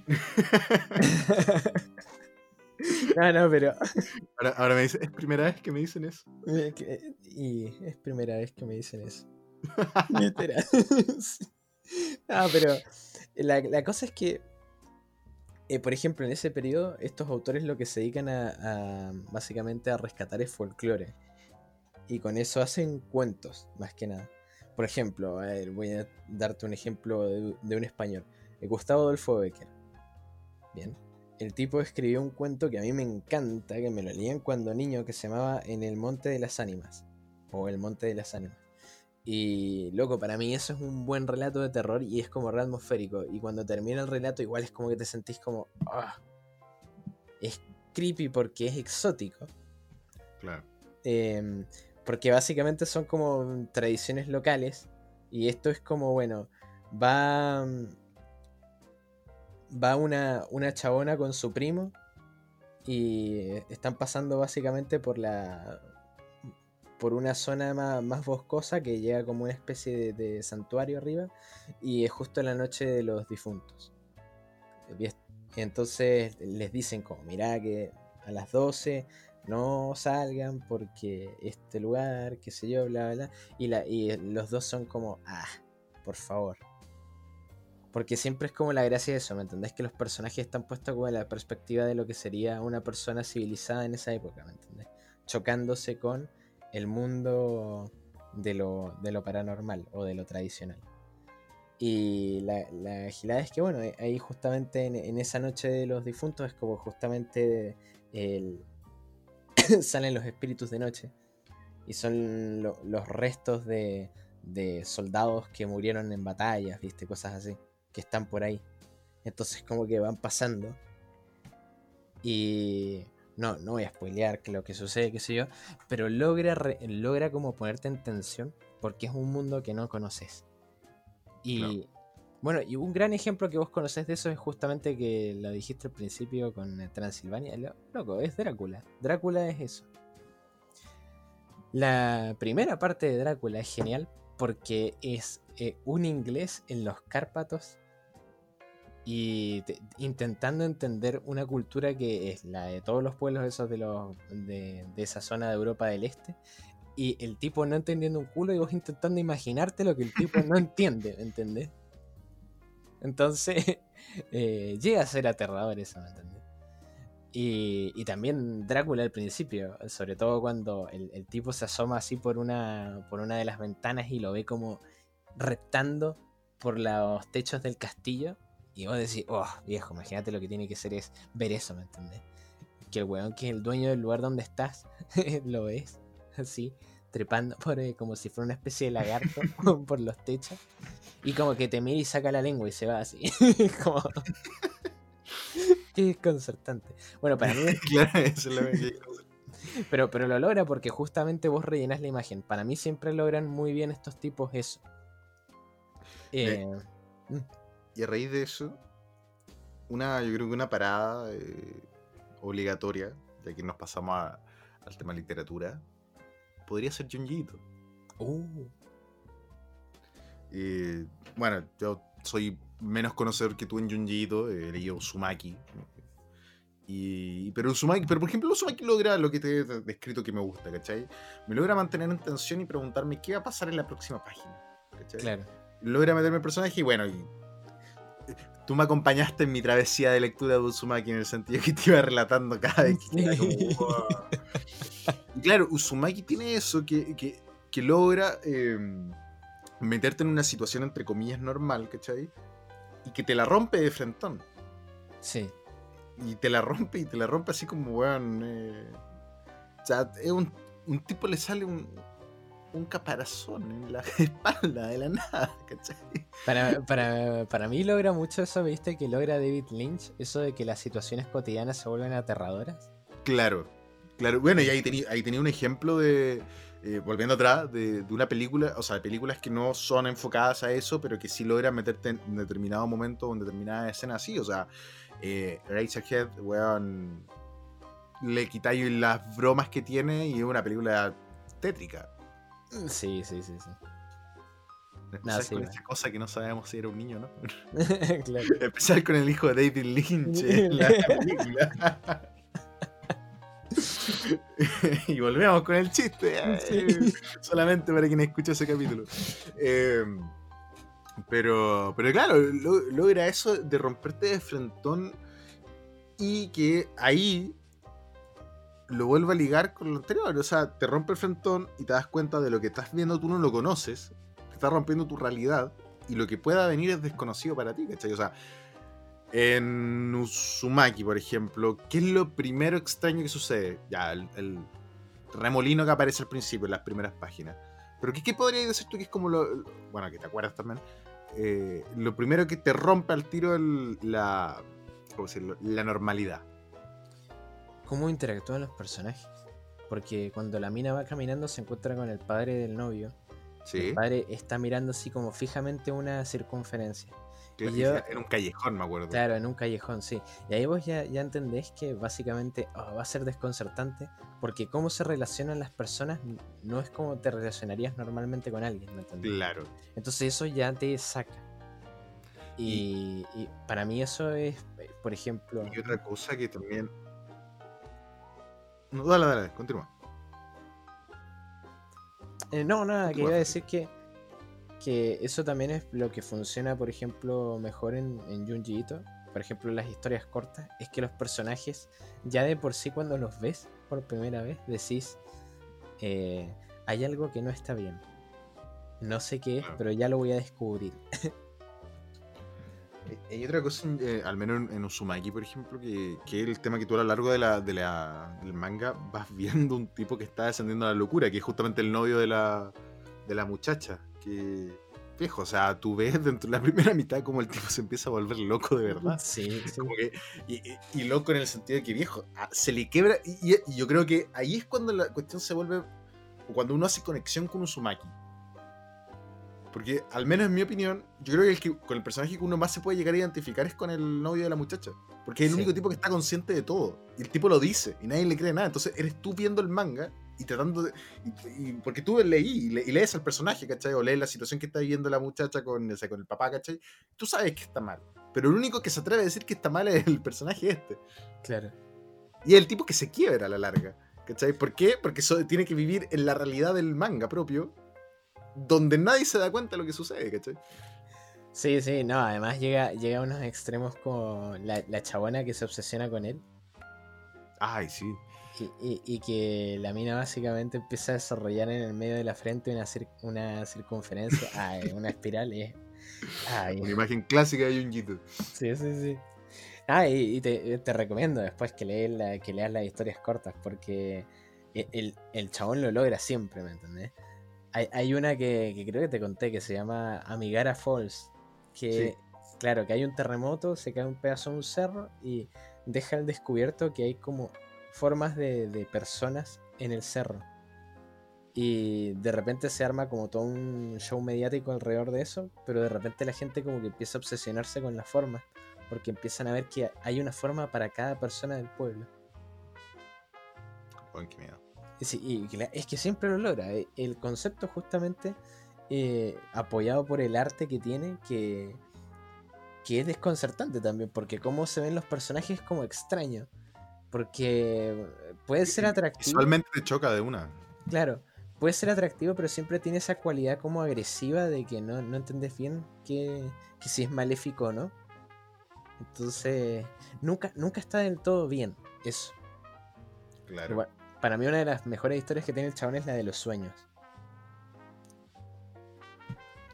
No, no, pero. Ahora, ahora me dice, ¿es primera vez que me dicen eso? Y es primera vez que me dicen eso. No, pero la, la cosa es que, eh, por ejemplo, en ese periodo, estos autores lo que se dedican a, básicamente a rescatar es folclore. Y con eso hacen cuentos, más que nada. Por ejemplo, voy a darte un ejemplo de, de un español. Eh, Gustavo Adolfo Becker. Bien. El tipo escribió un cuento que a mí me encanta, que me lo leían cuando niño, que se llamaba En el Monte de las Ánimas. O El Monte de las Ánimas. Y loco, para mí eso es un buen relato de terror y es como re atmosférico. Y cuando termina el relato, igual es como que te sentís como. "Ah". Es creepy porque es exótico. Claro. Eh, porque básicamente son como tradiciones locales. Y esto es como, bueno, va. Va una, una chabona con su primo. Y están pasando básicamente por la. Por una zona más, boscosa que llega como una especie de, santuario arriba. Y es justo la noche de los difuntos. Entonces les dicen como, mirá que a las 12 no salgan porque este lugar, qué sé yo, bla, bla, bla. Y, la, y los dos son como, ah, por favor. Porque siempre es como la gracia de eso, ¿me entendés? Que los personajes están puestos como en la perspectiva de lo que sería una persona civilizada en esa época, ¿me entendés? Chocándose con el mundo de lo, de lo paranormal o de lo tradicional. Y la, la gilada es que, bueno, ahí justamente en, esa noche de los difuntos es como justamente salen los espíritus de noche. Y son lo- los restos de, de soldados que murieron en batallas, ¿viste? Cosas así, que están por ahí. Entonces como que van pasando. Y... No, no voy a spoilear lo que sucede, qué sé yo. Pero logra, re- logra como ponerte en tensión porque es un mundo que no conoces. Y... Bueno, y un gran ejemplo que vos conocés de eso es justamente que lo dijiste al principio con Transilvania. Lo- Loco, es Drácula. Drácula es eso. La primera parte de Drácula es genial porque es eh, un inglés en los Cárpatos y te- intentando entender una cultura que es la de todos los pueblos esos de, los, de, de esa zona de Europa del Este. Y el tipo no entendiendo un culo y vos intentando imaginarte lo que el tipo no entiende, ¿me entendés? Entonces, eh, llega a ser aterrador eso, ¿me entendés? Y, y también Drácula al principio, sobre todo cuando el, el tipo se asoma así por una, por una de las ventanas y lo ve como reptando por los techos del castillo. Y vos decís, oh, viejo, imagínate lo que tiene que ser es ver eso, ¿me entendés? Que el weón que es el dueño del lugar donde estás, lo ves, así, trepando por, eh, como si fuera una especie de lagarto por los techos. Y como que te mira y saca la lengua y se va así. como... Qué desconcertante. Bueno, para mí claro, eso es lo que pero, pero lo logra porque justamente vos rellenás la imagen. Para mí siempre logran muy bien estos tipos eso. Eh, Y a raíz de eso, una, yo creo que una parada eh, obligatoria, ya que nos pasamos a- al tema literatura, podría ser Junjiito. uh, Eh, bueno, yo soy menos conocedor que tú en Junjiito, eh, he leído Uzumaki. Y, pero Uzumaki, pero por ejemplo Uzumaki logra lo que te he descrito que me gusta, ¿cachai? Me logra mantener en tensión y preguntarme qué va a pasar en la próxima página. ¿cachai? claro. logra meterme el personaje y bueno, y eh, tú me acompañaste en mi travesía de lectura de Uzumaki en el sentido que te iba relatando cada vez que era como, "Wow". Y claro, Uzumaki tiene eso que, que, que logra eh, meterte en una situación entre comillas normal, ¿cachai? Y que te la rompe de frentón. Sí. Y te la rompe y te la rompe así como, weón. eh, o sea, es un, un tipo le sale un, un caparazón en la espalda de la nada, ¿cachai? Para, para, para mí logra mucho eso, viste, que logra David Lynch, eso de que las situaciones cotidianas se vuelven aterradoras. Claro, claro. Bueno, y ahí tenía, ahí tenía un ejemplo de, eh, volviendo atrás, de, de una película, o sea, de películas que no son enfocadas a eso, pero que sí logran meterte en un determinado momento o en determinada escena así. O sea, eh, Razorhead, weón, le quitáis las bromas que tiene y es una película tétrica. Sí, sí, sí, sí. Empezar sí, con esa cosa que no sabemos si era un niño, ¿no? claro. Empezar con el hijo de David Lynch en la película. y volvemos con el chiste. Solamente para quien escucha ese capítulo. Eh, pero, pero claro, lo- logra eso de romperte de frentón y que ahí lo vuelva a ligar con lo anterior. O sea, te rompe el frentón y te das cuenta de lo que estás viendo, tú no lo conoces. Te está rompiendo tu realidad y lo que pueda venir es desconocido para ti, ¿cachai? O sea, en Uzumaki, por ejemplo, ¿qué es lo primero extraño que sucede? Ya, el, el remolino que aparece al principio, en las primeras páginas. Pero ¿qué, qué podrías decir tú que es como lo... Bueno, que te acuerdas también. eh, lo primero que te rompe al tiro el- la... ¿Cómo decirlo? La normalidad. ¿Cómo interactúan los personajes? Porque cuando la mina va caminando se encuentra con el padre del novio. Sí. El padre está mirando así como fijamente una circunferencia. Y yo- En un callejón, me acuerdo. Claro, en un callejón, sí. Y ahí vos ya, ya entendés que básicamente oh, va a ser desconcertante porque cómo se relacionan las personas no es como te relacionarías normalmente con alguien, ¿me entendés? Claro. Entonces eso ya te saca. Y, y para mí eso es, eh, por ejemplo... Y otra cosa que también. No, dale, dale, continúa. Eh, no, nada, que Continúa, iba a Felipe. decir que, que eso también es lo que funciona, por ejemplo, mejor en, en Junji Ito. Por ejemplo, en las historias cortas, es que los personajes, ya de por sí cuando los ves por primera vez, decís, eh, hay algo que no está bien. No sé qué es, pero ya lo voy a descubrir. Eh, Hay otra cosa, eh, al menos en, en Uzumaki, por ejemplo, que, que es el tema que tú a lo largo de la, de la- del manga vas viendo un tipo que está descendiendo a la locura, que es justamente el novio de la, de la muchacha. Que, viejo, o sea, tú ves dentro de la primera mitad como el tipo se empieza a volver loco de verdad. Sí, sí. Como que, y, y- y loco en el sentido de que viejo, ah, se le quebra. Y, y- yo creo que ahí es cuando la cuestión se vuelve. Cuando uno hace conexión con Uzumaki. Porque, al menos en mi opinión, yo creo que, el que con el personaje que uno más se puede llegar a identificar es con el novio de la muchacha. Porque es el Sí. único tipo que está consciente de todo. Y el tipo lo dice y nadie le cree nada. Entonces eres tú viendo el manga y tratando de. y- y- porque tú leí y, le- y lees al personaje, ¿cachai? O lees la situación que está viviendo la muchacha con, o sea, con el papá, ¿cachai? Tú sabes que está mal. Pero el único que se atreve a decir que está mal es el personaje este. Claro. Y es el tipo que se quiebra a la larga. ¿Cachai? ¿Por qué? Porque eso tiene que vivir en la realidad del manga propio, donde nadie se da cuenta de lo que sucede, ¿cachai? Sí, sí, no, además llega, llega a unos extremos como la, la chabona que se obsesiona con él. Ay, sí. Y, y- y que la mina básicamente empieza a desarrollar en el medio de la frente una, cir- una circunferencia, ay, una espiral. ay, Una imagen clásica de Junjito. sí, sí, sí. Ah, y, y te, te recomiendo después que, lees la- que leas las historias cortas, porque e- el, el chabón lo logra siempre, ¿me entendés? Hay, hay una que, que creo que te conté que se llama Amigara Falls, que, claro, que hay un terremoto, se cae un pedazo de un cerro y deja al descubierto que hay como formas de, de personas en el cerro. Y de repente se arma como todo un show mediático alrededor de eso, pero de repente la gente como que empieza a obsesionarse con las formas, porque empiezan a ver que hay una forma para cada persona del pueblo. Qué miedo. Sí, es que siempre lo logra. eh, El concepto justamente eh, apoyado por el arte que tiene, que, que es desconcertante también, porque cómo se ven los personajes es como extraño. Porque puede ser atractivo. Visualmente te choca de una. Claro, puede ser atractivo, pero siempre tiene esa cualidad como agresiva de que no, no entendés bien que, que si es maléfico o no. Entonces, nunca, nunca está del todo bien eso. Claro. Pero para mí una de las mejores historias que tiene el chabón es la de los sueños.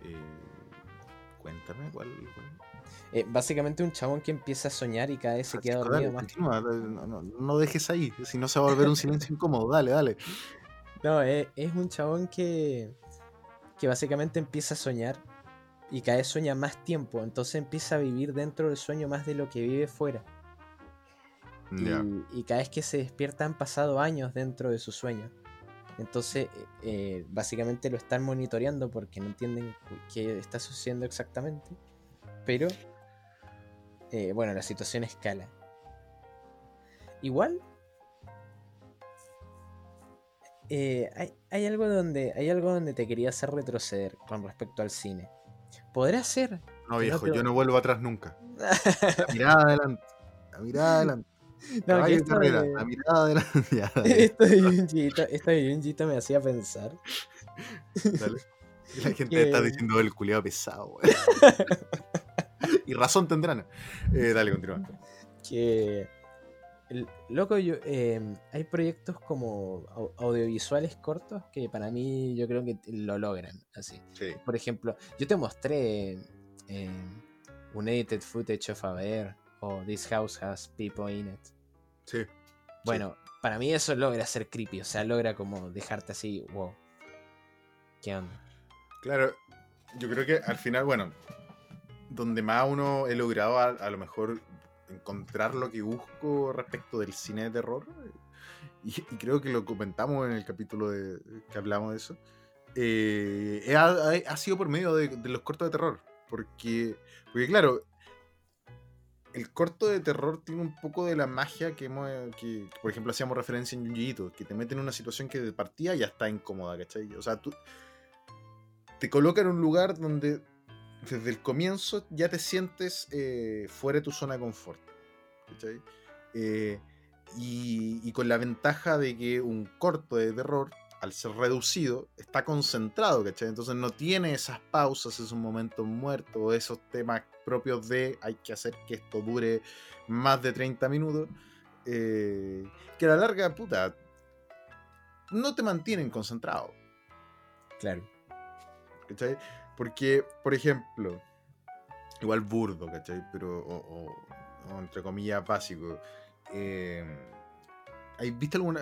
Eh, cuéntame cuál. cuál? Eh, básicamente un chabón que empieza a soñar y cada vez se queda Francisco, dormido dale, más. continúa, no, no- no dejes ahí, si no se va a volver un silencio incómodo. Dale, dale. No, eh, es un chabón que, que básicamente empieza a soñar y cada vez sueña más tiempo, entonces empieza a vivir dentro del sueño más de lo que vive fuera. Y, y cada vez que se despierta han pasado años dentro de su sueño. Entonces, eh, básicamente lo están monitoreando porque no entienden qué está sucediendo exactamente. Pero, eh, bueno, la situación escala. Igual, eh, hay, hay algo donde, hay algo donde te quería hacer retroceder con respecto al cine. ¿Podrá ser? No, viejo, yo no vuelvo atrás nunca. La mirada adelante. La mirada adelante. No, que esto de- La mirada. Ya, Esto de Junjito, esto de Junjito me hacía pensar dale. Y la gente Que- está diciendo el culiado pesado, güey. y razón tendrán. Eh, dale, continúa. que loco, yo, eh, hay proyectos como au- audiovisuales cortos que para mí yo creo que lo logran así. Sí. Por ejemplo, yo te mostré eh, un edited footage of a bear o This house has people in it. Sí. Bueno, para mí eso logra ser creepy, o sea, logra como dejarte así, wow. ¿Qué onda? Claro, yo creo que al final, bueno, donde más uno he logrado a, a lo mejor encontrar lo que busco respecto del cine de terror, eh, y, y creo que lo comentamos en el capítulo de, que hablamos de eso, eh, ha, ha- ha sido por medio de, de los cortos de terror. Porque, porque claro, el corto de terror tiene un poco de la magia que, hemos, que por ejemplo, hacíamos referencia en Junjiito, que te mete en una situación que de partida ya está incómoda, ¿cachai? O sea, tú te coloca en un lugar donde desde el comienzo ya te sientes eh, fuera de tu zona de confort, ¿cachai? Eh, y, y con la ventaja de que un corto de terror, al ser reducido, está concentrado, ¿cachai? Entonces no tiene esas pausas, esos momentos muertos, esos temas propios de hay que hacer que esto dure más de 30 minutos, eh, que a la larga, puta, no te mantienen concentrado, Claro. ¿cachai? Porque, por ejemplo, igual burdo, ¿cachai? Pero, o, o- o entre comillas, básico. eh, ¿Has visto alguna.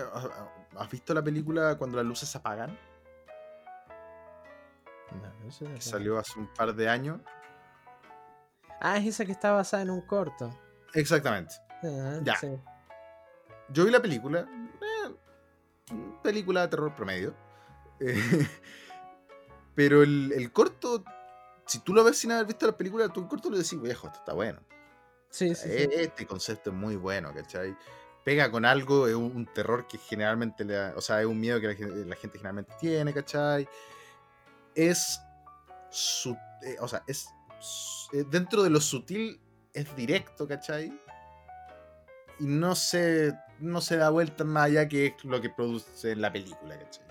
¿Has visto la película cuando las luces se apagan? No, eso Que salió hace un par de años. Ah, es esa que está basada en un corto. Exactamente. Ah, Ya. sí. Yo vi la película. eh, película de terror promedio. eh, pero el, el corto. Si tú lo ves sin haber visto la película, tú el corto le decís, viejo, esto está bueno. Sí, sí, sí. Este concepto es muy bueno, ¿cachai? Pega con algo, es un, un terror que generalmente, le da- o sea, es un miedo que la, gen- la gente generalmente tiene, ¿cachai? Es, su, eh, o sea, es, eh, dentro de lo sutil, es directo, ¿cachai? Y no se, no se da vuelta más allá que es lo que produce en la película, ¿cachai?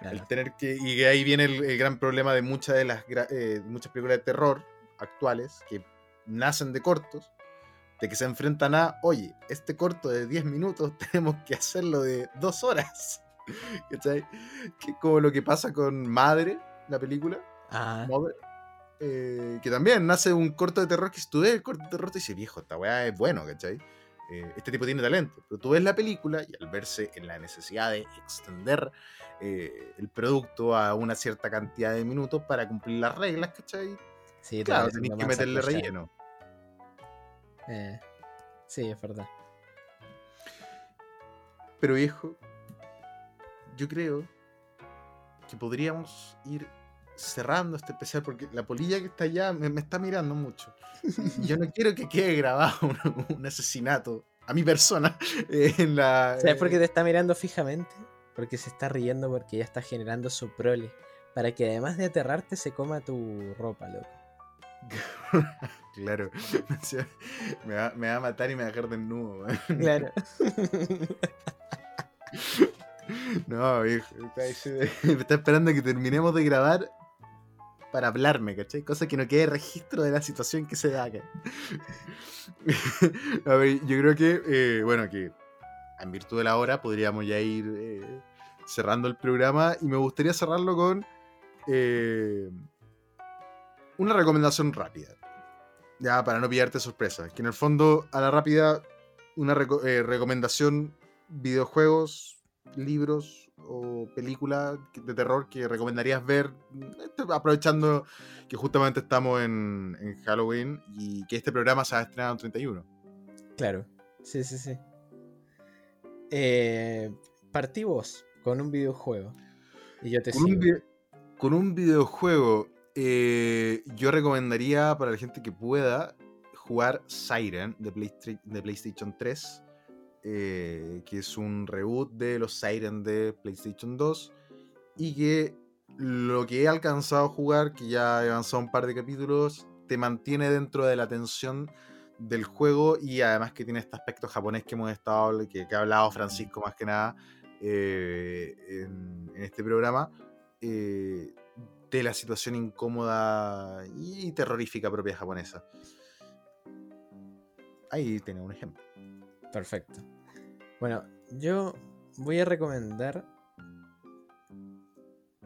Claro. El tener que, y ahí viene el, el gran problema de muchas de las eh, muchas películas de terror actuales que nacen de cortos, de que se enfrentan a, oye, este corto de 10 minutos tenemos que hacerlo de 2 horas. ¿Cachai? Que como lo que pasa con Madre, la película, Ah, Mother, eh, que también nace un corto de terror que si tú ves el corto de terror te dices, viejo, esta weá es bueno, ¿cachai? Eh, este tipo tiene talento. Pero tú ves la película y al verse en la necesidad de extender eh, el producto a una cierta cantidad de minutos para cumplir las reglas, ¿cachai? sí, Claro, tenés que meterle relleno. Eh, sí, es verdad. Pero viejo, yo creo que podríamos ir cerrando este especial porque la polilla que está allá me, me está mirando mucho. Yo no quiero que quede grabado un, un asesinato a mi persona eh, en la... ¿Sabes por qué eh, te está mirando fijamente? Porque se está riendo porque ya está generando su prole. Para que además de aterrarte se coma tu ropa, loco. Claro. Me, va, me va a matar y me va a dejar desnudo. Claro. No, viejo. Me está esperando que terminemos de grabar para hablarme, ¿cachai? Cosa que no quede registro de la situación que se da acá. A ver, yo creo que, eh, bueno, que en virtud de la hora podríamos ya ir eh, cerrando el programa y me gustaría cerrarlo con eh, una recomendación rápida. Ya, para no pillarte sorpresa. Que en el fondo, a la rápida, una reco- eh, recomendación, videojuegos, libros o película de terror que recomendarías ver, este, aprovechando que justamente estamos en, en Halloween y que este programa se ha estrenado en 31. Claro. Sí, sí, sí. Eh, partí vos con un videojuego. Y yo te Con sigo. con un videojuego, eh, yo recomendaría para la gente que pueda jugar Siren de, Playsta- de PlayStation 3, eh, que es un reboot de los Siren de PlayStation 2, y que lo que he alcanzado a jugar, que ya he avanzado un par de capítulos, te mantiene dentro de la tensión del juego y además que tiene este aspecto japonés que hemos estado, que, que ha hablado Francisco más que nada eh, en, este programa, de la situación incómoda y terrorífica propia japonesa. Ahí tiene un ejemplo. Perfecto. Bueno, yo voy a recomendar.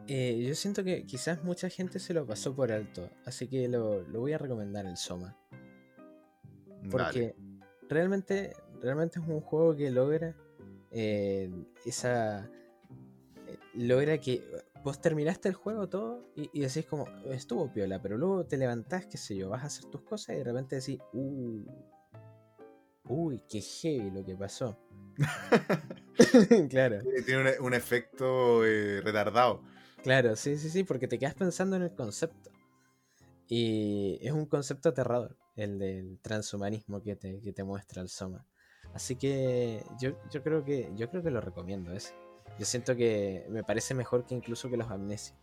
eh, yo siento que quizás mucha gente se lo pasó por alto, así que lo, lo voy a recomendar el Soma. Dale. Porque realmente, realmente es un juego que logra eh, esa. eh, Logra que vos terminaste el juego todo y, y decís como, estuvo piola, pero luego te levantás, qué sé yo, vas a hacer tus cosas y de repente decís, uh, uy, qué heavy lo que pasó. claro, Tiene un, un efecto eh, retardado. claro, sí, sí, sí, porque te quedas pensando en el concepto. Y es un concepto aterrador, el del transhumanismo que te, que te muestra el Soma. Así que yo, yo creo que yo creo que lo recomiendo ese. Yo siento que me parece mejor que incluso que los Amnesia.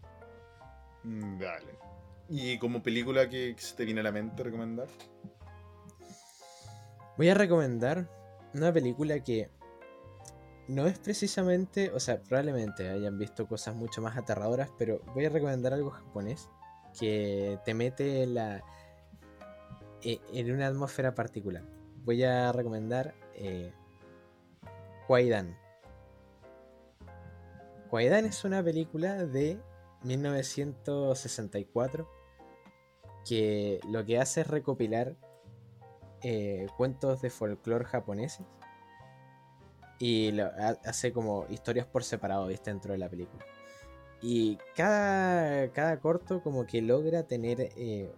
Mm, Dale. ¿Y como película que, se te viene a la mente recomendar? Voy a recomendar una película que no es precisamente, o sea, probablemente hayan visto cosas mucho más aterradoras, pero voy a recomendar algo japonés que te mete en la e- en una atmósfera particular. Voy a recomendar eh. Kwaidan es una película de 1964 que lo que hace es recopilar eh, cuentos de folclore japoneses y hace como historias por separado, ¿viste? Dentro de la película. Y cada, cada corto como que logra tener eh,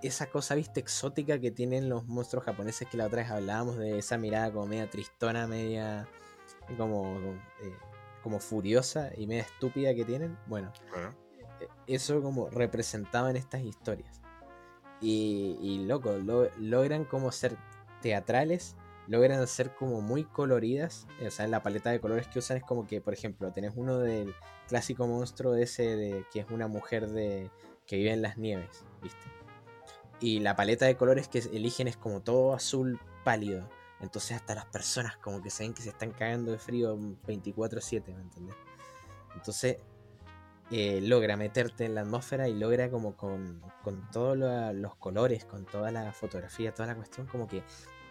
esa cosa, ¿viste? Exótica que tienen los monstruos japoneses que la otra vez hablábamos de esa mirada como media tristona, media como, eh, como furiosa y media estúpida que tienen. Bueno, eso como representaba en estas historias. Y, y loco, lo- logran como ser teatrales, logran ser como muy coloridas. O sea, la paleta de colores que usan es como que, por ejemplo, tenés uno del clásico monstruo ese de que es una mujer de que vive en las nieves, ¿viste? Y la paleta de colores que eligen es como todo azul pálido. Entonces hasta las personas como que se ven que se están cagando de frío 24/7, ¿me entendés? Entonces eh, logra meterte en la atmósfera y logra como con, con todos lo- los colores, con toda la fotografía, toda la cuestión, como que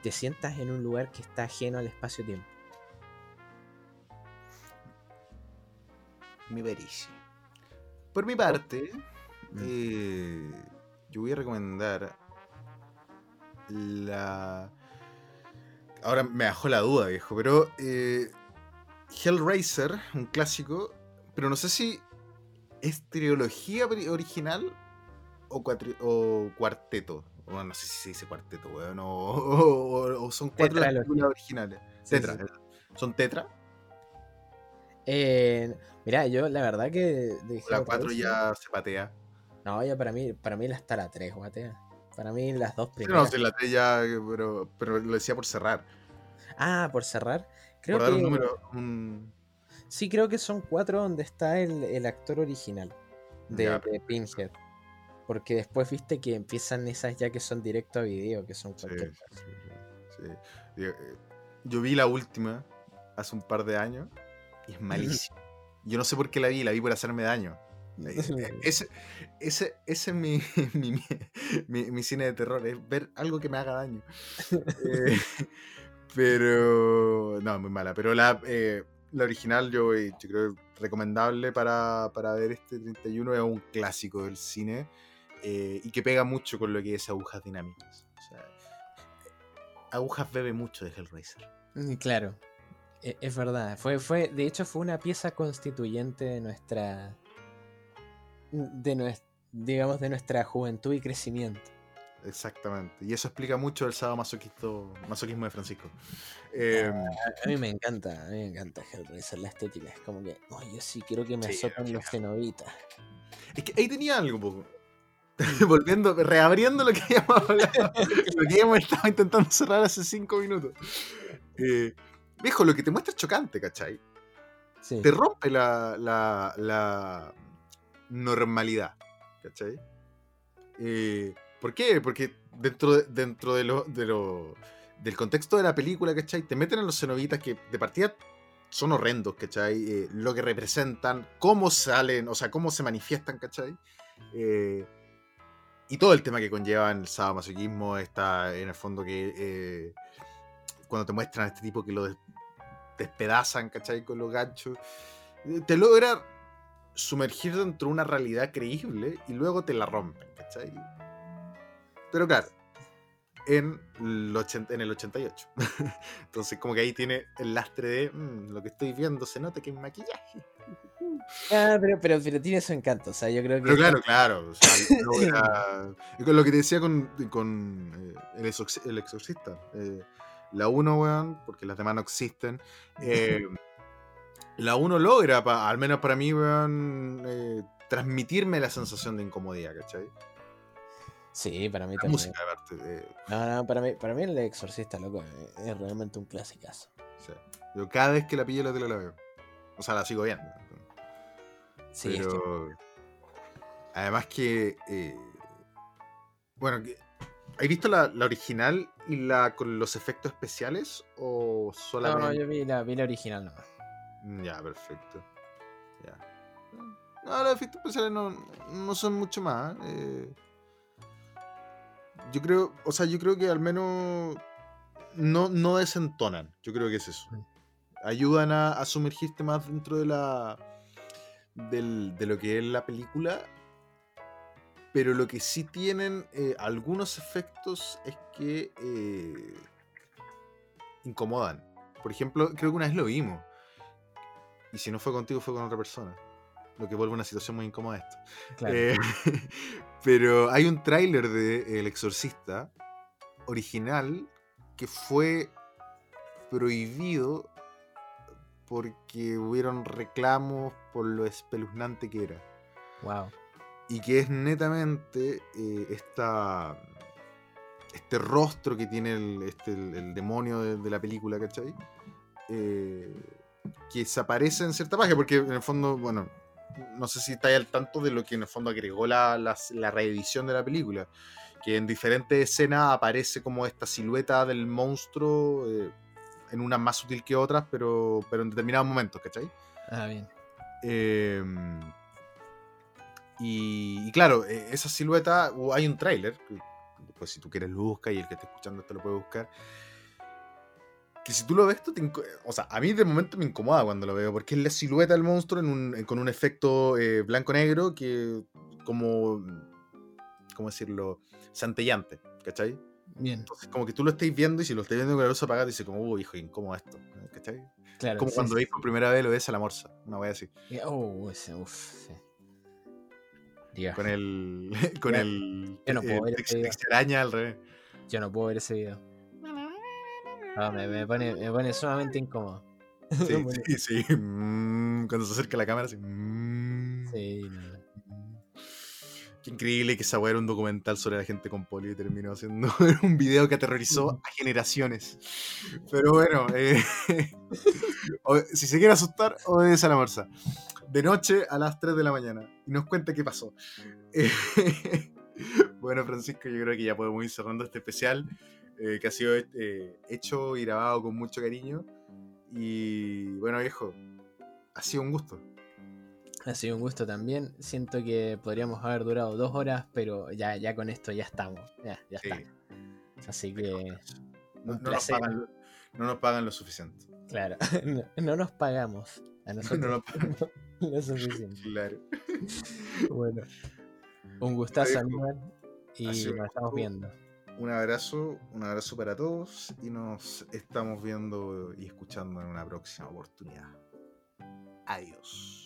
te sientas en un lugar que está ajeno al espacio-tiempo. Mi verici. Por mi parte, Mm. eh, yo voy a recomendar la. Ahora me bajó la duda, viejo, pero eh, Hellraiser, un clásico, pero no sé si es trilogía original o, cuatri- o cuarteto. Bueno, no sé si se dice cuarteto, weón, o, o- o son cuatro las películas originales. Sí, tetra, sí. ¿son tetra? Eh, mira, yo la verdad que... La Hellraiser- 4 ya se patea. No, ya para mí, para mí la está la 3, guatea. Para mí las dos Sí, no, primeras. si la 3 ya, pero, pero lo decía por cerrar. Ah, por cerrar. Creo por dar que... un número. un- Sí, creo que son cuatro donde está el, el actor original de, Ya, de Pinhead. Porque después viste que empiezan esas ya que son directo a video, que son cualquier sí, sí, sí. Yo, eh, Yo vi la última hace un par de años y es malísima. Yo no sé por qué la vi, la vi por hacerme daño. Eh, eh, Ese, ese, ese es mi, mi, mi- cine de terror, es ver algo que me haga daño. Eh, pero. No, muy mala. Pero la, eh, la original yo, yo creo recomendable para, para ver este 31 es un clásico del cine eh, y que pega mucho con lo que es agujas dinámicas. O sea, agujas bebe mucho de Hellraiser. Mm, Claro, e- es verdad. Fue, fue, de hecho, fue una pieza constituyente de nuestra. De nues- digamos, de nuestra juventud y crecimiento. Exactamente. Y eso explica mucho el sábado masoquismo, masoquismo de Francisco. Eh, A, a mí me encanta, a mí me encanta Hellraiser, la estética. Es como que, oh, yo sí quiero que me Sí, azoten los cenobitas. Es que ahí tenía algo, poco. Volviendo, reabriendo lo que habíamos hablado, lo que habíamos estado intentando cerrar hace cinco minutos. Eh, viejo, lo que te muestra es chocante, ¿cachai? Sí. Te rompe la, la, la normalidad, ¿cachai? Eh, ¿Por qué? Porque dentro, de- dentro de lo, de lo- del contexto de la película, ¿cachai? Te meten a los cenobitas que de partida son horrendos, ¿cachai? Eh, lo que representan, cómo salen, o sea, cómo se manifiestan, ¿cachai? Eh, y todo el tema que conlleva el sadomasoquismo está en el fondo que eh, cuando te muestran a este tipo que lo des- despedazan, ¿cachai? Con los ganchos. Te logra sumergir dentro de una realidad creíble y luego te la rompen, ¿cachai? Pero claro, en el, 80 en el 88. Entonces, como que ahí tiene el lastre de "Mm, lo que estoy viendo, se nota que es maquillaje. Ah, pero, pero, pero tiene su encanto. O sea, yo creo que. Pero claro, claro. o sea, con lo que te decía con, con, eh, el exorcista. eh, la 1, weón, porque las demás no existen. eh, la 1 logra, pa- al menos para mí, weón, eh, transmitirme la sensación de incomodidad, ¿cachai? Sí, para mí La también. música, aparte. eh, No, no, para mí, para mí el exorcista, loco, eh, es realmente un clasicazo. sea, yo cada vez que la pillo la tele la veo. O sea, la sigo viendo. Sí, es que- pero además que eh, bueno ¿has visto la, la original y la con los efectos especiales o No, solamente no, yo vi la, vi la original nomás. Mm, ya perfecto. Ya. No los efectos especiales no, no son mucho más eh. yo creo o sea yo creo que al menos no, no desentonan yo creo que es eso. Mm. ayudan a, a sumergirte más dentro de la del- de lo que es la película pero lo que sí tienen eh, algunos efectos es que eh, incomodan. Por ejemplo creo que una vez lo vimos y si no fue contigo fue con otra persona lo que vuelve una situación muy incómoda esto Claro. eh, pero hay un tráiler de El Exorcista original que fue prohibido porque hubieron reclamos por lo espeluznante que era. Wow. Y que es netamente eh, esta, este rostro que tiene el, este, el- el demonio de, de la película, ¿cachai? Eh, que se aparece en cierta página, porque en el fondo, bueno, no sé si estáis al tanto de lo que en el fondo agregó la, la, la reedición de la película, que en diferentes escenas aparece como esta silueta del monstruo, eh, en unas más sutil que otras, pero, pero en determinados momentos, ¿cachai? Ah, bien. Eh, y, y claro, eh, esa silueta, hay un tráiler, después si tú quieres lo busca y el que esté escuchando esto lo puede buscar. Que si tú lo ves, tú te o sea, a mí de momento me incomoda cuando lo veo, porque es la silueta del monstruo en un- en- con un efecto eh, blanco-negro que como, ¿cómo decirlo? Centellante, ¿cachai? Bien. Entonces como que tú lo estáis viendo y si lo estáis viendo con la luz apagada, dices como, uy, hijo, incómodo esto, ¿cachai? Claro. como sí, cuando sí. veis por primera vez lo ves a la morsa, una wea así. Oh, ese, uff, sí. Dios, Con el. Con el. yo no puedo el ver ese video. extraña al revés. yo no puedo ver ese video. Ah, me, me pone, me pone sumamente incómodo. Sí, sí, sí. Mm, cuando se acerca la cámara, así. mm, Sí, no. Qué increíble que esa weá era un documental sobre la gente con polio y terminó siendo un video que aterrorizó a generaciones. Pero bueno, eh, si se quiere asustar, obedece a la morsa. De noche a las 3 de la mañana. Y nos cuenta qué pasó. Eh, bueno, Francisco, yo creo que ya podemos ir cerrando este especial eh, que ha sido eh, hecho y grabado con mucho cariño. Y bueno, viejo, ha sido un gusto. Ha sido un gusto también. Siento que podríamos haber durado dos horas, pero ya, ya con esto ya estamos. Ya, ya Sí. está. Así que, No, un no nos pagan, no nos pagan lo suficiente. claro, no, no nos pagamos. A nosotros No nos pagan. lo suficiente. Claro. Bueno, un gustazo, Aníbal. Y nos estamos viendo. Un abrazo, un abrazo para todos y nos estamos viendo y escuchando en una próxima oportunidad. Adiós.